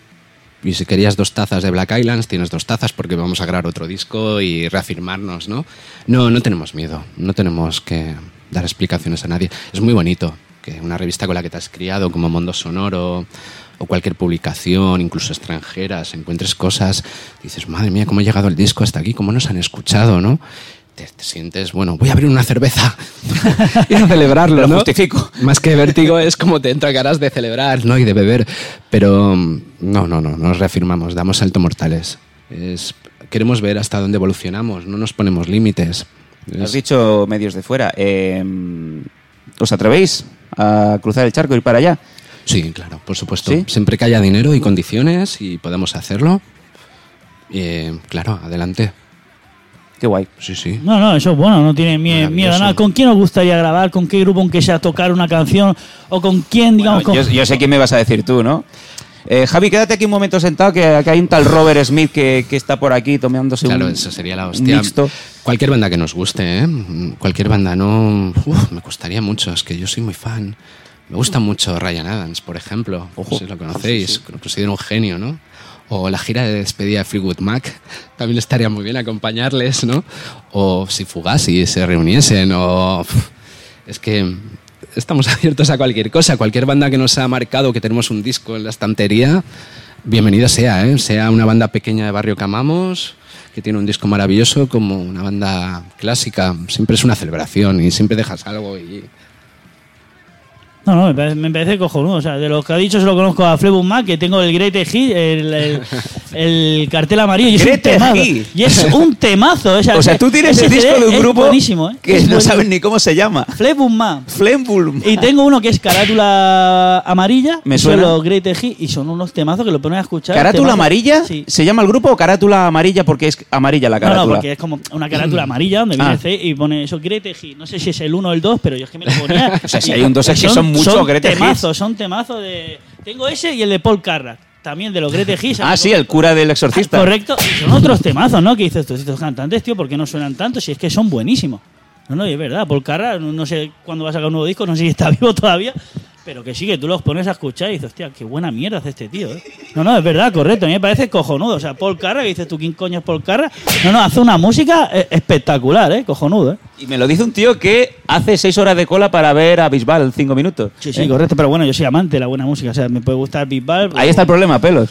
Y si querías dos tazas de Black Islands, tienes dos tazas porque vamos a grabar otro disco y reafirmarnos, ¿no? No, no tenemos miedo, no tenemos que dar explicaciones a nadie. Es muy bonito que una revista con la que te has criado, como Mundo Sonoro o cualquier publicación, incluso extranjeras, encuentres cosas, dices, madre mía, cómo ha llegado el disco hasta aquí, cómo nos han escuchado, ¿no? te, te sientes, bueno, voy a abrir una cerveza y a celebrarlo, Lo ¿no? justifico. Más que vértigo es como te entra ganas de celebrar, ¿no? Y de beber. Pero no, no, no, nos reafirmamos, damos salto mortales. Es, queremos ver hasta dónde evolucionamos, no nos ponemos límites. Has dicho medios de fuera. eh, ¿Os atrevéis a cruzar el charco y ir para allá? Sí, claro, por supuesto. ¿Sí? Siempre que haya dinero y condiciones y podamos hacerlo, eh, claro, adelante. Qué guay. Sí, sí. No, no, eso es bueno, no tiene miedo a nada. ¿Con quién os gustaría grabar? ¿Con qué grupo, aunque sea tocar una canción? ¿O con quién, digamos? Bueno, con- yo, yo sé quién me vas a decir tú, ¿no? Eh, Javi, quédate aquí un momento sentado, que, que hay un tal Robert Smith que, que está por aquí tomándose Claro, un, eso sería la hostia. mixto. Cualquier banda que nos guste, ¿eh? Cualquier banda, no. Uf, me gustaría mucho, es que yo soy muy fan. Me gusta mucho Ryan Adams, por ejemplo. Ojo. Si lo conocéis, lo considero un genio, ¿no? O la gira de despedida de Fleetwood Mac, también estaría muy bien acompañarles, ¿no? O si Fugazi se reuniesen, o. Es que estamos abiertos a cualquier cosa. Cualquier banda que nos ha marcado, que tenemos un disco en la estantería, bienvenido sea, ¿eh? Sea una banda pequeña de barrio que amamos, que tiene un disco maravilloso, como una banda clásica. Siempre es una celebración y siempre dejas algo y... No, no, me parece, me parece cojonudo. O sea, de los que ha dicho solo conozco a Fleetwood Mac, que tengo el Great Hit, el, el, el cartel amarillo. Y es un temazo. Y es un temazo. O sea, O sea, tú tienes el disco de un grupo ¿eh? que Es no saben ni cómo se llama. Mac. Flembulm. Y tengo uno que es carátula amarilla. Me son suena. los Great Hit y son unos temazos que lo ponen a escuchar. ¿Carátula temazos. amarilla? Sí. ¿Se llama el grupo o carátula amarilla porque es amarilla la No, carátula? no, porque es como una carátula amarilla donde viene Ah. C y pone eso, Great Hit. No sé si es el 1 o el 2, pero yo es que me lo ponía. O sea, si hay un dos es que son muchos Great Hits. temazos, son temazos de... Tengo ese y el de Paul Carrack, también de los Great Hits. Ah, sí, el cura del exorcista. Correcto. Y son otros temazos, ¿no? Que dices tú, estos cantantes, tío, ¿por qué no suenan tanto si es que son buenísimos? No, no, y es verdad. Paul Carrack, no, no sé cuándo va a sacar un nuevo disco, no sé si está vivo todavía, pero que sí, que tú los pones a escuchar y dices, hostia, qué buena mierda hace este tío, ¿eh? No, no, es verdad, correcto. A mí me parece cojonudo. O sea, Paul Carrack, que dices tú, ¿quién coño es Paul Carrack? No, no, hace una música eh, espectacular, ¿eh? Cojonudo, ¿eh? Y me lo dice un tío que hace seis horas de cola para ver a Bisbal cinco minutos. Sí, sí, ¿Eh? correcto. Pero bueno, yo soy amante de la buena música. O sea, me puede gustar Big Bang. Ahí está el problema, pelos.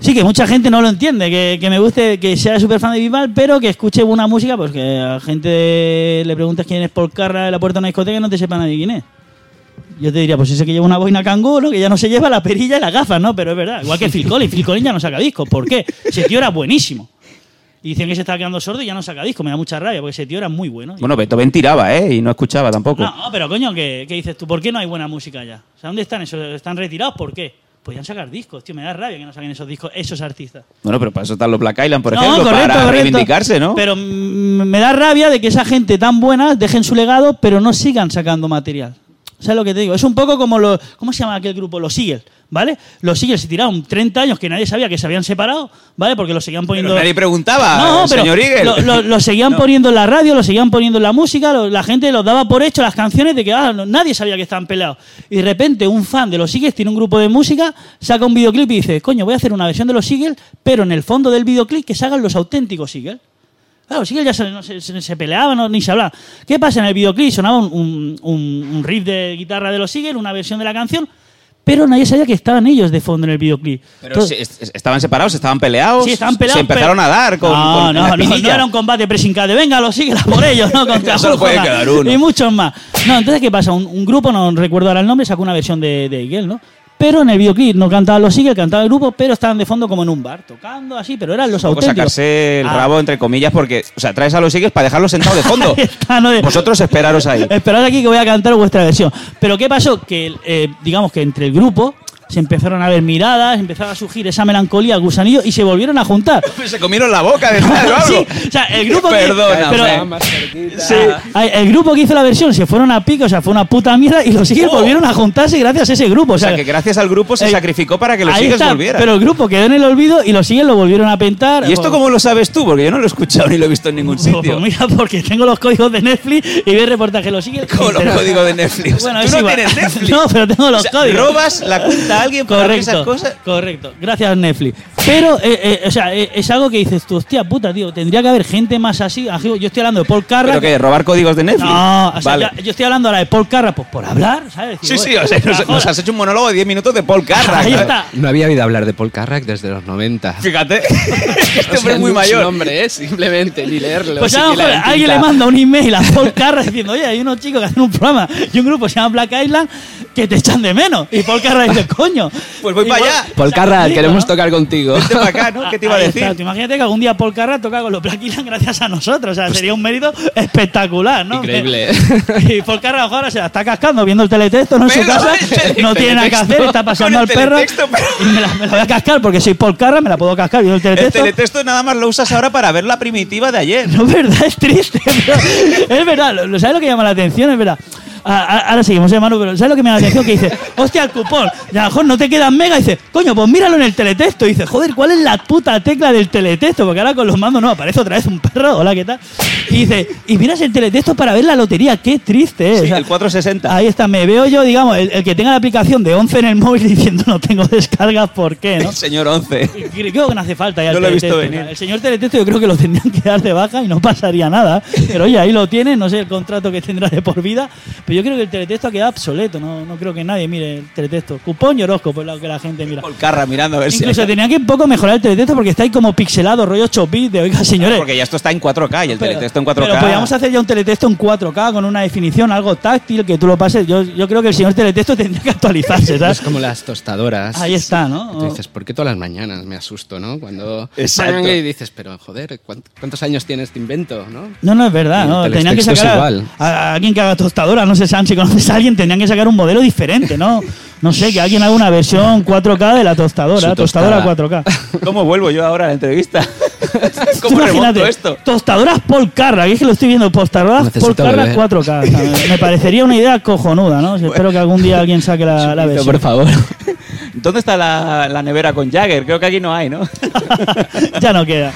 Sí, que mucha gente no lo entiende, que, que me guste, que sea súper fan de Bisbal, pero que escuche buena música, pues que a gente le preguntas quién es Paul Carra de la puerta de una discoteca y no te sepa nadie quién es. Yo te diría, pues ese que lleva una boina canguro, que ya no se lleva la perilla y las gafas, ¿no? Pero es verdad, igual que Phil Collins. Phil Collins ya no saca discos. ¿Por qué? Ese tío era buenísimo. Y dicen que se estaba quedando sordo y ya no saca discos. Me da mucha rabia, porque ese tío era muy bueno. Bueno, Beethoven tiraba, ¿eh? Y no escuchaba tampoco. No, pero coño, ¿qué, qué dices tú? ¿Por qué no hay buena música ya? O sea, ¿dónde están esos? ¿Están retirados? ¿Por qué? Podían sacar discos, tío. Me da rabia que no saquen esos discos, esos artistas. Bueno, pero para eso están los Black Island, por No, ejemplo, correcto, para correcto. reivindicarse, ¿no? Pero me da rabia de que esa gente tan buena dejen su legado, pero no sigan sacando material. ¿Sabes lo que te digo? Es un poco como los. ¿Cómo se llama aquel grupo? Los Eagles, ¿vale? Los Eagles se tiraron 30 años que nadie sabía que se habían separado, ¿vale? Porque los seguían poniendo. Pero nadie preguntaba, No, pero señor Eagle. Lo, lo- lo seguían poniendo en la radio, lo seguían poniendo en la música, lo- la gente los daba por hecho las canciones de que ah, no- nadie sabía que estaban peleados. Y de repente un fan de los Eagles tiene un grupo de música, saca un videoclip y dice, coño, voy a hacer una versión de los Eagles, pero en el fondo del videoclip que se hagan los auténticos Eagles. Claro, los Eagles ya se, no se, peleaban no- ni se hablaban. ¿Qué pasa? En el videoclip sonaba un, un- un- un riff de guitarra de los Eagles, una versión de la canción, pero nadie sabía que estaban ellos de fondo en el videoclip. Pero Entonces- si est- estaban separados, estaban peleados. Sí, estaban peleados. Se empezaron pero- a dar con, No, con no, no, no, era un combate pressing de venga, lo sigue por ellos, ¿no? Contra Solo puede quedar uno. Y muchos más. No, entonces, ¿qué pasa? Un, un grupo, no recuerdo ahora el nombre, sacó una versión de, de ¿no? Pero en el videoclip no cantaban los Eagles, cantaba el grupo, pero estaban de fondo como en un bar, tocando así, pero eran los poco auténticos. sacarse el Ah, rabo, entre comillas, porque, o sea, traes a los Eagles para dejarlos sentados de fondo. Vosotros esperaros ahí. Esperad aquí que voy a cantar vuestra versión. Pero ¿qué pasó? Que, eh, digamos que entre el grupo se empezaron a ver miradas, empezaba a surgir esa melancolía, gusanillo, y se volvieron a juntar. Se comieron la boca de tal o algo. Sí, o sea, el grupo que- Perdona, pero-. Sí. Ay, El grupo que hizo la versión se fueron a pico, o sea, fue una puta mierda y los Eagles Oh. volvieron a juntarse gracias a ese grupo. O sea, que gracias al grupo se eh, sacrificó para que los está, volvieran. Pero el grupo quedó en el olvido y los Eagles lo volvieron a pentar. ¿Y esto cómo lo sabes tú? Porque yo no lo he escuchado ni lo he visto en ningún Pues, sitio. pues mira, porque tengo los códigos de Netflix y veo reportajes de los. Como los Pero- códigos de Netflix. Bueno, Tú no igual. tienes Netflix. No, pero tengo los O sea, códigos. Robas la cuenta alguien para ver esas correcto, cosas. correcto. Gracias, Netflix. Pero, eh, eh, o sea, eh, es algo que dices tú, hostia puta, tío, tendría que haber gente más así. Yo estoy hablando de Paul Carra. ¿Pero qué? ¿Robar códigos de Netflix? No, o sea, vale. ya- yo estoy hablando ahora de Paul Carra, pues por hablar, ¿sabes? Sí, Decir, sí, o sea, nos, has hecho un monólogo de 10 minutos de Paul Carra. Ahí está. No había oído hablar de Paul Carrack desde los 90. Fíjate, este O sea, hombre es muy su mayor. nombre, ¿eh? Simplemente, ni leerlo. Pues a lo mejor alguien le manda un email a Paul Carra diciendo, oye, hay unos chicos que hacen un programa y un grupo se llama Black Island que te echan de menos. Y Paul Carra dice, coño. Pues voy Y para Paul- allá. Paul bonito, queremos ¿no? tocar contigo. Vente para acá, ¿no? ¿Qué te iba a decir? está. Imagínate que algún día Paul Carra toca con los Black Island gracias a nosotros. O sea, sería un mérito espectacular, ¿no? Increíble. Y Paul Carra a lo mejor ahora se la está cascando viendo el teletexto ¿no? en su casa. No tiene nada que hacer, está pasando al perro. teletexto, Y me la, me la voy a cascar porque soy Paul Carra, me la puedo cascar viendo el El teletexto. teletexto nada más lo usas ahora para ver la primitiva de ayer. No es verdad, es triste. pero es verdad, ¿sabes lo que llama la atención? Es verdad. A- a- Ahora seguimos, hermano, pero ¿sabes lo que me la atención? Que dice, hostia, el cupón, y a lo mejor no te quedan mega. Y dice, coño, pues míralo en el teletexto. Y dice, joder, ¿cuál es la puta tecla del teletexto? Porque ahora con los mandos no, aparece otra vez un perro, hola, ¿qué tal? Y dice, y miras el teletexto para ver la lotería, qué triste, ¿eh? Sí, O sea, el 460. Ahí está, me veo yo, digamos, el, el que tenga la aplicación de 11 en el móvil diciendo no tengo descargas, ¿por qué? ¿no? El señor 11. Y Creo que no hace falta ya el No lo he visto venir. El señor teletexto yo creo que lo tendrían que dar de baja y no pasaría nada. Pero oye, ahí lo tiene, no sé el contrato que tendrá de por vida. Pero yo creo que el teletexto ha quedado obsoleto. No, no creo que nadie mire el teletexto. Cupón y horóscopo es lo que la gente mira. Paul Carra mirando a ver si. Incluso tenían que un poco mejorar el teletexto porque está ahí como pixelado, rollo 8 bits de oiga, señores. Porque ya esto está en 4K y el Pero- teletexto en 4K. Pero podríamos hacer ya un teletexto en 4K con una definición, algo táctil, que tú lo pases. Yo, yo creo que el señor teletexto tendría que actualizarse, Es ¿sabes? como las tostadoras. Ahí está, ¿no? Tú dices, ¿por qué todas las mañanas me asusto, no? Cuando Exacto. y dices, pero joder, ¿cuánt- ¿cuántos años tiene este invento, no? No, no es verdad, Y ¿no? Tenían que es sacar a, igual. a alguien que haga tostadora, no sé, Sam, si conoces a alguien, tendrían que sacar un modelo diferente, ¿no? No sé, que alguien haga una versión 4K de la tostadora, tostadora tostada. 4K. ¿Cómo vuelvo yo ahora a la entrevista? ¿Cómo imagínate, remonto esto? Tostadoras Paul Carra, que es que lo estoy viendo, tostadoras Necesito Paul Carra beber. 4K. O sea, me, parecería una idea cojonuda, ¿no? Espero que algún día alguien saque la, la versión. Por favor. ¿Dónde está la, la nevera con Jagger? Creo que aquí no hay, ¿no? ya no queda.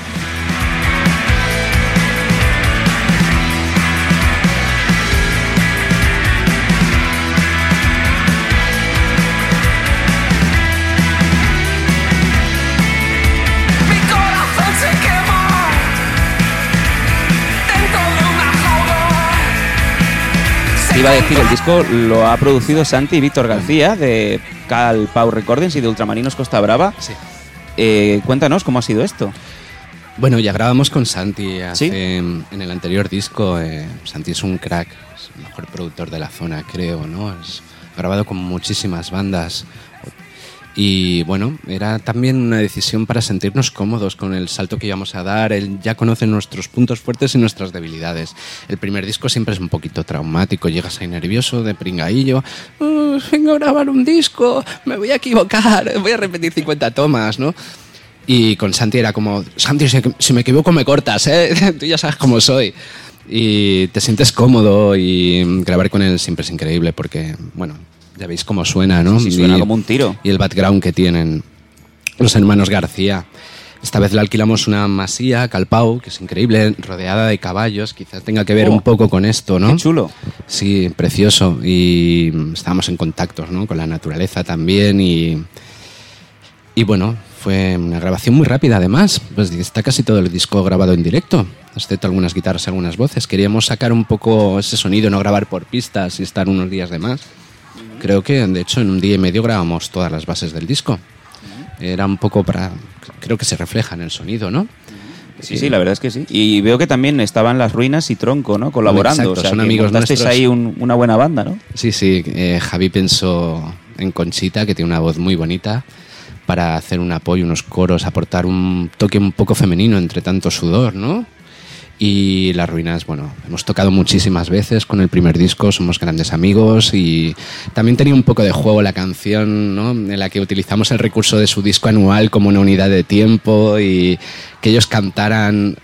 Te iba a decir, el disco lo ha producido Santi y Víctor García de Cal Pau Recordings y de Ultramarinos Costa Brava. Sí. Eh, cuéntanos cómo ha sido esto. Bueno, ya grabamos con Santi hace- ¿Sí? en el anterior disco. eh, Santi es un crack, es el mejor productor de la zona, creo, ¿no? Es- ha grabado con muchísimas bandas. Y bueno, era también una decisión para sentirnos cómodos con el salto que íbamos a dar. Él ya conoce nuestros puntos fuertes y nuestras debilidades. El primer disco siempre es un poquito traumático. Llegas ahí nervioso, de pringaillo. "Uh, vengo a grabar un disco, me voy a equivocar, voy a repetir 50 tomas, ¿no? Y con Santi era como, Santi, si me equivoco me cortas, ¿eh? Tú ya sabes cómo soy. Y te sientes cómodo y grabar con él siempre es increíble porque, bueno, ya veis cómo suena, ¿no? Sí, suena Y- como un tiro. Y el background que tienen los hermanos García. Esta vez le alquilamos una masía, Calpau, que es increíble, rodeada de caballos. Quizás tenga que ver Oh, un poco con esto, ¿no? Qué chulo. Sí, precioso. Y mm, estábamos en contacto ¿no? con la naturaleza también. Y, y bueno, fue una grabación muy rápida además. Pues está casi todo el disco grabado en directo, excepto algunas guitarras y algunas voces. Queríamos sacar un poco ese sonido, no grabar por pistas y estar unos días de más. Creo que de hecho en un día y medio grabamos todas las bases del disco. Era un poco para. Creo que se refleja en el sonido, ¿no? Sí, sí, la verdad es que sí. Y veo que también estaban Las Ruinas y Tronco, ¿no? Colaborando. Exacto, o sea, son que amigos nuestros. ahí un- una buena banda, ¿no? Sí, sí. eh, Javi pensó en Conchita, que tiene una voz muy bonita, para hacer un apoyo, unos coros, aportar un toque un poco femenino entre tanto sudor, ¿no? Y Las Ruinas, bueno, hemos tocado muchísimas veces con el primer disco, somos grandes amigos y también tenía un poco de juego la canción, ¿no? En la que utilizamos el recurso de su disco anual como una unidad de tiempo y que ellos cantaran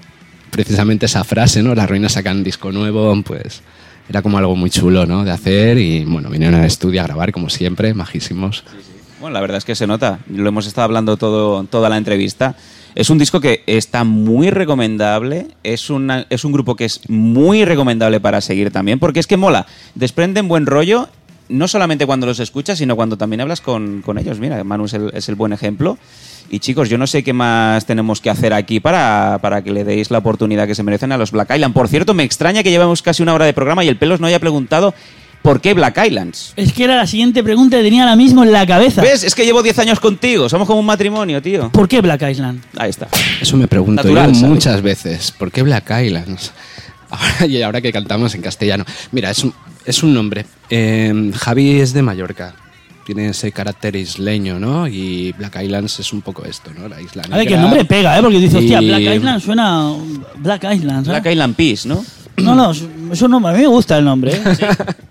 precisamente esa frase, ¿no? Las Ruinas sacan disco nuevo, pues era como algo muy chulo, ¿no? De hacer y bueno, vinieron al estudio a grabar como siempre, majísimos. Bueno, la verdad es que se nota. Lo hemos estado hablando todo, toda la entrevista. Es un disco que está muy recomendable. Es, una, es un grupo que es muy recomendable para seguir también. Porque es que mola. Desprenden buen rollo no solamente cuando los escuchas, sino cuando también hablas con, con ellos. Mira, Manu es el, buen ejemplo. Y chicos, yo no sé qué más tenemos que hacer aquí para, para que le deis la oportunidad que se merecen a los Black Island. Por cierto, me extraña que llevamos casi una hora de programa y el Pelos no haya preguntado por qué Black Islands. Es que era la siguiente pregunta que tenía ahora mismo en la cabeza. ¿Ves? Es que llevo 10 años contigo. Somos como un matrimonio, tío. ¿Por qué Black Island? Ahí está. Eso me pregunto Natural, yo ¿sabes? muchas veces. ¿Por qué Black Islands? Ahora, y ahora que cantamos en castellano. Mira, es un, es un nombre. Eh, Javi es de Mallorca. Tiene ese carácter isleño, ¿no? Y Black Islands es un poco esto, ¿no? La isla A ver, que el nombre pega, ¿eh? Porque dices, hostia, Black Island suena. Black Island, ¿sabes? Black Island Peace, ¿no? No, no, eso no, a mí me gusta el nombre, ¿eh?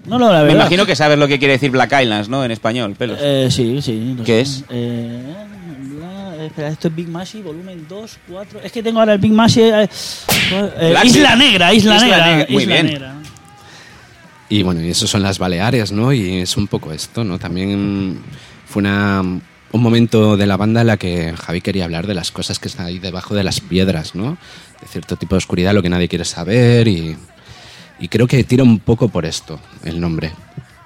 No, no, la Me imagino que sabes lo que quiere decir Black Islands, ¿no? En español, Pelos. Eh, sí, sí. ¿Qué sé. es? Eh, bla- espera, esto es Big Mashi, volumen 2, 4. Es que tengo ahora el Big Mashi. eh, eh, Isla Negra, Isla, Isla Negra. Negra, muy Isla bien. Negra. Y bueno, y eso son las Baleares, ¿no? Y es un poco esto, ¿no? También fue una, un momento de la banda en la que Javi quería hablar de las cosas que están ahí debajo de las piedras, ¿no? De cierto tipo de oscuridad, lo que nadie quiere saber y, y creo que tira un poco por esto el nombre.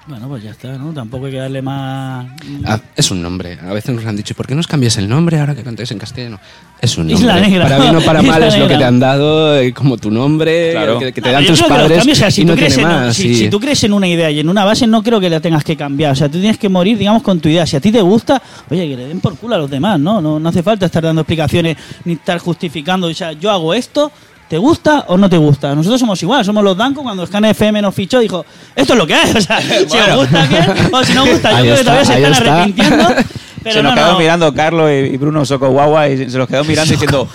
Bueno, pues ya está, ¿no? Tampoco hay que darle más. Ah, es un nombre. A veces nos han dicho, ¿por qué no os cambias el nombre ahora que cantáis en castellano? Es un Isla nombre. Negra. Para bien o para Isla mal es lo que te han dado, eh, como tu nombre, Claro. que, que te No, dan yo tus creo que los padres cambios, o sea, si y tú no crees tiene en, más. si, y- si tú crees en una idea y en una base, no creo que la tengas que cambiar. O sea, tú tienes que morir, digamos, con tu idea. Si a ti te gusta, oye, que le den por culo a los demás, ¿no? No, no hace falta estar dando explicaciones ni estar justificando. O sea, yo hago esto, ¿te gusta o no te gusta? Nosotros somos igual, somos los Dancos. Cuando Scan FM nos fichó, dijo, esto es lo que hay. O sea, si os gusta bien o si no gusta. Yo Ahí creo que todavía se están está. arrepintiendo. Pero se nos no, quedó no. mirando Carlos y Bruno Soco Guagua y se los quedó mirando diciendo.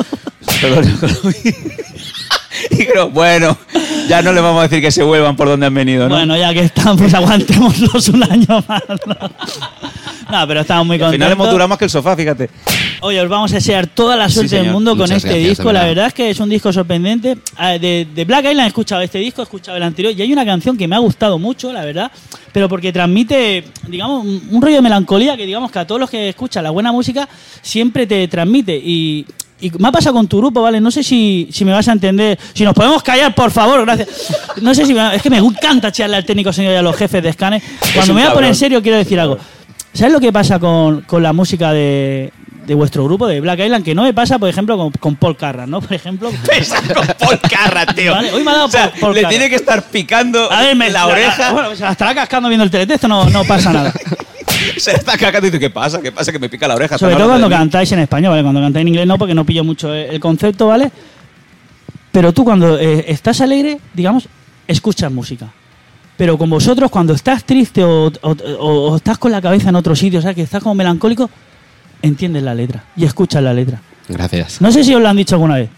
y creo, bueno, ya no le vamos a decir que se vuelvan por donde han venido, ¿no? Bueno, ya que estamos, pues aguantémoslos un año más. ¿no? No, pero estamos muy Al final hemos contentos. durado más que el sofá, fíjate. Oye, os vamos a desear toda la Sí, suerte del señor. mundo con Muchas este gracias, disco. La verdad. es que es un disco sorprendente. Ah, De, de Black Island he escuchado este disco, he escuchado el anterior y hay una canción que me ha gustado mucho, la verdad, pero porque transmite, digamos, un, un rollo de melancolía que, digamos, que a todos los que escuchan la buena música siempre te transmite. Y, y me ha pasado con tu grupo, ¿vale? No sé si, si me vas a entender. Si nos podemos callar, por favor, gracias. No sé si me- es que me encanta echarle al técnico señor y a los jefes de Scanner. Cuando me voy a poner en serio, quiero decir algo. ¿Sabes lo que pasa con, con la música de, de vuestro grupo, de Black Island? Que no me pasa, por ejemplo, con, con Paul Carras, ¿no? Por ejemplo. Pesa con Paul Carra, tío. Vale, hoy me ha dado o sea, Paul- le Carra. tiene que estar picando A ver, me, la oreja. Bueno, se la estará cascando viendo el teletexto, no, no pasa nada. Se está cagando y dice, ¿qué pasa? ¿Qué pasa? Que me pica la oreja. Sobre todo cuando cantáis en español, ¿vale? Cuando cantáis en inglés no, porque no pillo mucho el concepto, ¿vale? Pero tú cuando eh, estás alegre, digamos, escuchas música. Pero con vosotros, cuando estás triste o, o- o- o estás con la cabeza en otro sitio, o sea, que estás como melancólico, entiendes la letra y escuchas la letra. Gracias. No sé si os lo han dicho alguna vez.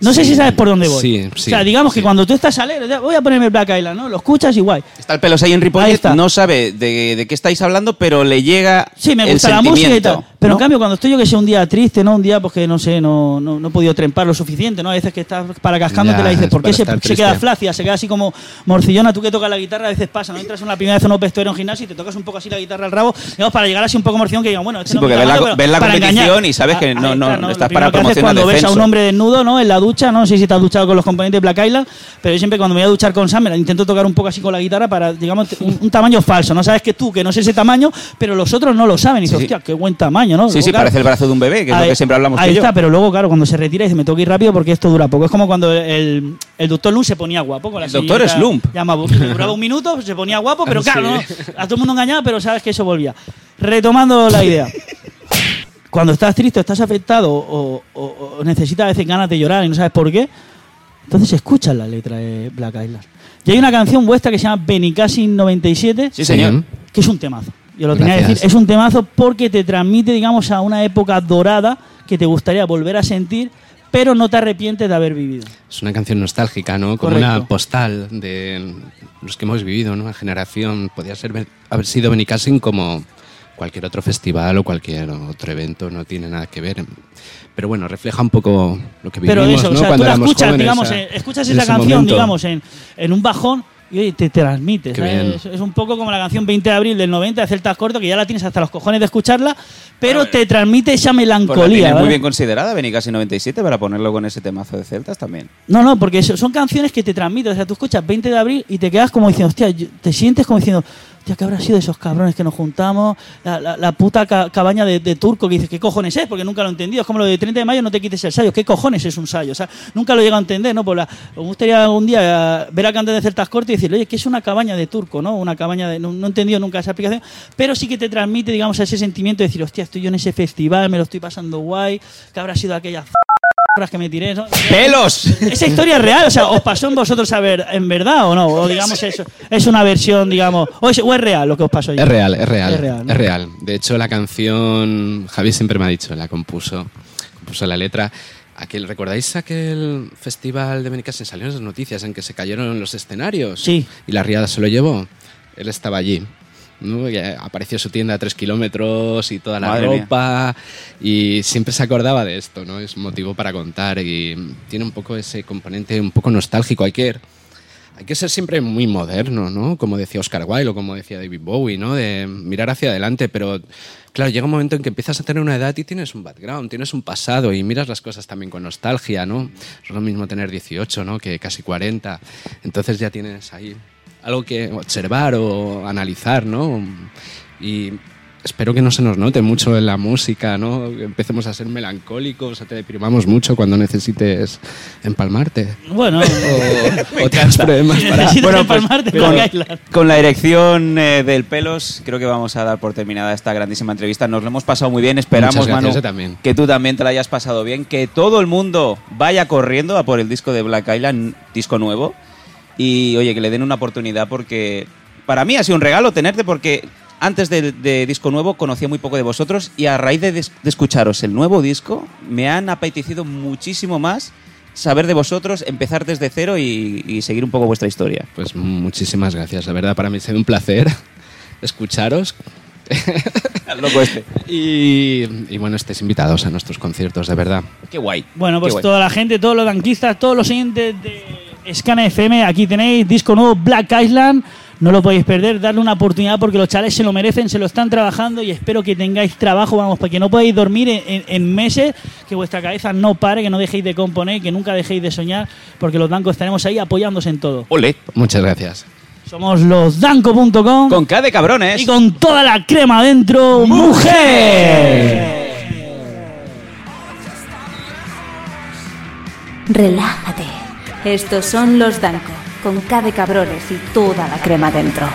No sé si sabes por dónde voy. sí, o sea, digamos que cuando tú estás alegre, voy a ponerme Black Island, ¿no? Lo escuchas y guay. Está el pelos ahí en Ahí Ripollet, está. no sabe de, de qué estáis hablando, pero le llega Sí, me el gusta la música y tal. Pero ¿no? en cambio, cuando estoy yo que sé un día triste, ¿no? Un día pues que no sé, no, no, no he podido trempar lo suficiente, ¿no? A veces que estás para cascándote la dices, es ¿por qué se, queda flácida? Se queda así como morcillona, tú que tocas la guitarra, a veces pasa, ¿no? Entras una primera vez a un vestuario en un gimnasio y te tocas un poco así la guitarra al rabo, digamos, para llegar así un poco morcillón que digan, bueno, este Sí, no porque ves la- ves la competición engañar. y sabes que Ah, no- ahí no- no estás para que promocionar cuando ves a un hombre desnudo, ¿no? En la ducha, no sé si te has duchado con los componentes Black Island, pero yo siempre cuando me voy a duchar con Sam, me la intento tocar un poco así con la guitarra para, digamos, un, un tamaño falso. No sabes que tú, que no sé ese tamaño, pero los otros no lo saben. Y dices, Sí, sí. hostia, qué buen tamaño, ¿no? Sí, Luego, sí, claro, parece el brazo de un bebé, que es lo que siempre hablamos Ahí tú y yo. está, pero luego, claro, cuando se retira dice, me tengo que ir rápido porque esto dura poco. Es como cuando el, el doctor Slump se ponía guapo. Con la El doctor Slump. Llama, duraba un minuto, se ponía guapo, pero Sí. claro, ¿no? a todo el mundo engañaba, pero sabes que eso volvía. Retomando la idea. Cuando estás triste, estás afectado o, o- o necesitas a veces ganas de llorar y no sabes por qué, entonces escuchas la letra de Black Island. Y hay una canción vuestra que se llama Benicassin 97, Sí, señor. que es un temazo. Yo lo tenía que decir, es un temazo porque te transmite, digamos, a una época dorada que te gustaría volver a sentir, pero no te arrepientes de haber vivido. Es una canción nostálgica, ¿no? Como Correcto. una postal de los que hemos vivido, ¿no? Una generación. Podría ser, haber sido Benicassin como cualquier otro festival o cualquier otro evento, no tiene nada que ver. Pero bueno, refleja un poco lo que vivimos, Pero eso, ¿no? o sea, Cuando tú la éramos escuchas, jóvenes, digamos, a- escuchas esa canción, momento. digamos, en, en un bajón y oye, te transmite. Es, un poco como la canción 20 de abril del 90 de Celtas Corto, que ya la tienes hasta los cojones de escucharla, pero te transmite esa Pues la melancolía. tienes muy bien considerada, Benicassi 97, para ponerlo con ese temazo de Celtas también. No, no, porque son canciones que te transmiten. O sea, tú escuchas 20 de abril y te quedas como diciendo, hostia, te sientes como diciendo, Tío, ¿qué habrá sido de esos cabrones que nos juntamos? La, la- la puta ca- cabaña de, de turco que dices, ¿qué cojones es? Porque nunca lo he entendido. Es como lo de 30 de mayo, no te quites el sayo. ¿Qué cojones es un sayo? O sea, nunca lo he a entender, ¿no? Pues la- me gustaría algún día ver a Cante de Celtas Cortes y decirle, oye, ¿qué es una cabaña de turco, no? Una cabaña de. No, he entendido nunca esa aplicación, pero sí que te transmite, digamos, ese sentimiento de decir, hostia, estoy yo en ese festival, me lo estoy pasando guay, ¿qué habrá sido aquella que me tiré, ¿no? ¡Pelos! Esa historia es real, o sea, ¿os pasó en vosotros a ver en verdad o no? O digamos, eso, es una versión, digamos, o es, o es real lo que os pasó? Es real, es real. Es real, ¿no? Es real. De hecho, la canción, Javi siempre me ha dicho, la compuso, compuso la letra. Aquel, ¿Recordáis aquel festival de Benicas en salió en las noticias en que se cayeron los escenarios? Sí. Y la riada se lo llevó. Él estaba allí. ¿No? Y, apareció su tienda a tres kilómetros y toda la Madre mía. ropa. Y siempre se acordaba de esto, ¿no? Es motivo para contar y tiene un poco ese componente un poco nostálgico. Hay que hay que ser siempre muy moderno, ¿no? Como decía Oscar Wilde o como decía David Bowie, ¿no? De mirar hacia adelante, pero claro, llega un momento en que empiezas a tener una edad y tienes un background, tienes un pasado y miras las cosas también con nostalgia, ¿no? Es lo mismo tener 18, ¿no? Que casi 40. Entonces ya tienes ahí algo que observar o analizar, ¿no? Y espero que no se nos note mucho en la música, ¿no? Que empecemos a ser melancólicos o te deprimamos mucho cuando necesites empalmarte. Bueno, O, o tienes problemas para... Bueno, pues, empalmarte con, con con la dirección eh, del pelos, creo que vamos a dar por terminada esta grandísima entrevista. Nos lo hemos pasado muy bien. Esperamos, Manu, también. que tú también te la hayas pasado bien. Que todo el mundo vaya corriendo a por el disco de Black Island, disco nuevo. Y oye, que le den una oportunidad porque para mí ha sido un regalo tenerte porque antes de, de disco nuevo conocía muy poco de vosotros y a raíz de, de escucharos el nuevo disco me han apetecido muchísimo más saber de vosotros, empezar desde cero y, y seguir un poco vuestra historia. Pues muchísimas gracias. La verdad, para mí ha sido un placer escucharos. Loco este. Y, y bueno, estéis invitados a nuestros conciertos, de verdad. Qué guay. Bueno, pues Qué guay. toda la gente, todos los banquistas, todos los oyentes de Scana FM, aquí tenéis disco nuevo Black Island. No lo podéis perder, darle una oportunidad porque los chavales se lo merecen, se lo están trabajando y espero que tengáis trabajo, vamos, para que no podáis dormir en, en- en meses, que vuestra cabeza no pare, que no dejéis de componer, que nunca dejéis de soñar, porque los Dancos estaremos ahí apoyándose en todo. Ole. Muchas gracias. Somos los danco.com Con K de cabrones. y con toda la crema dentro, mujer. Relájate. Estos son los Danco, con K de cabrones y toda la crema dentro.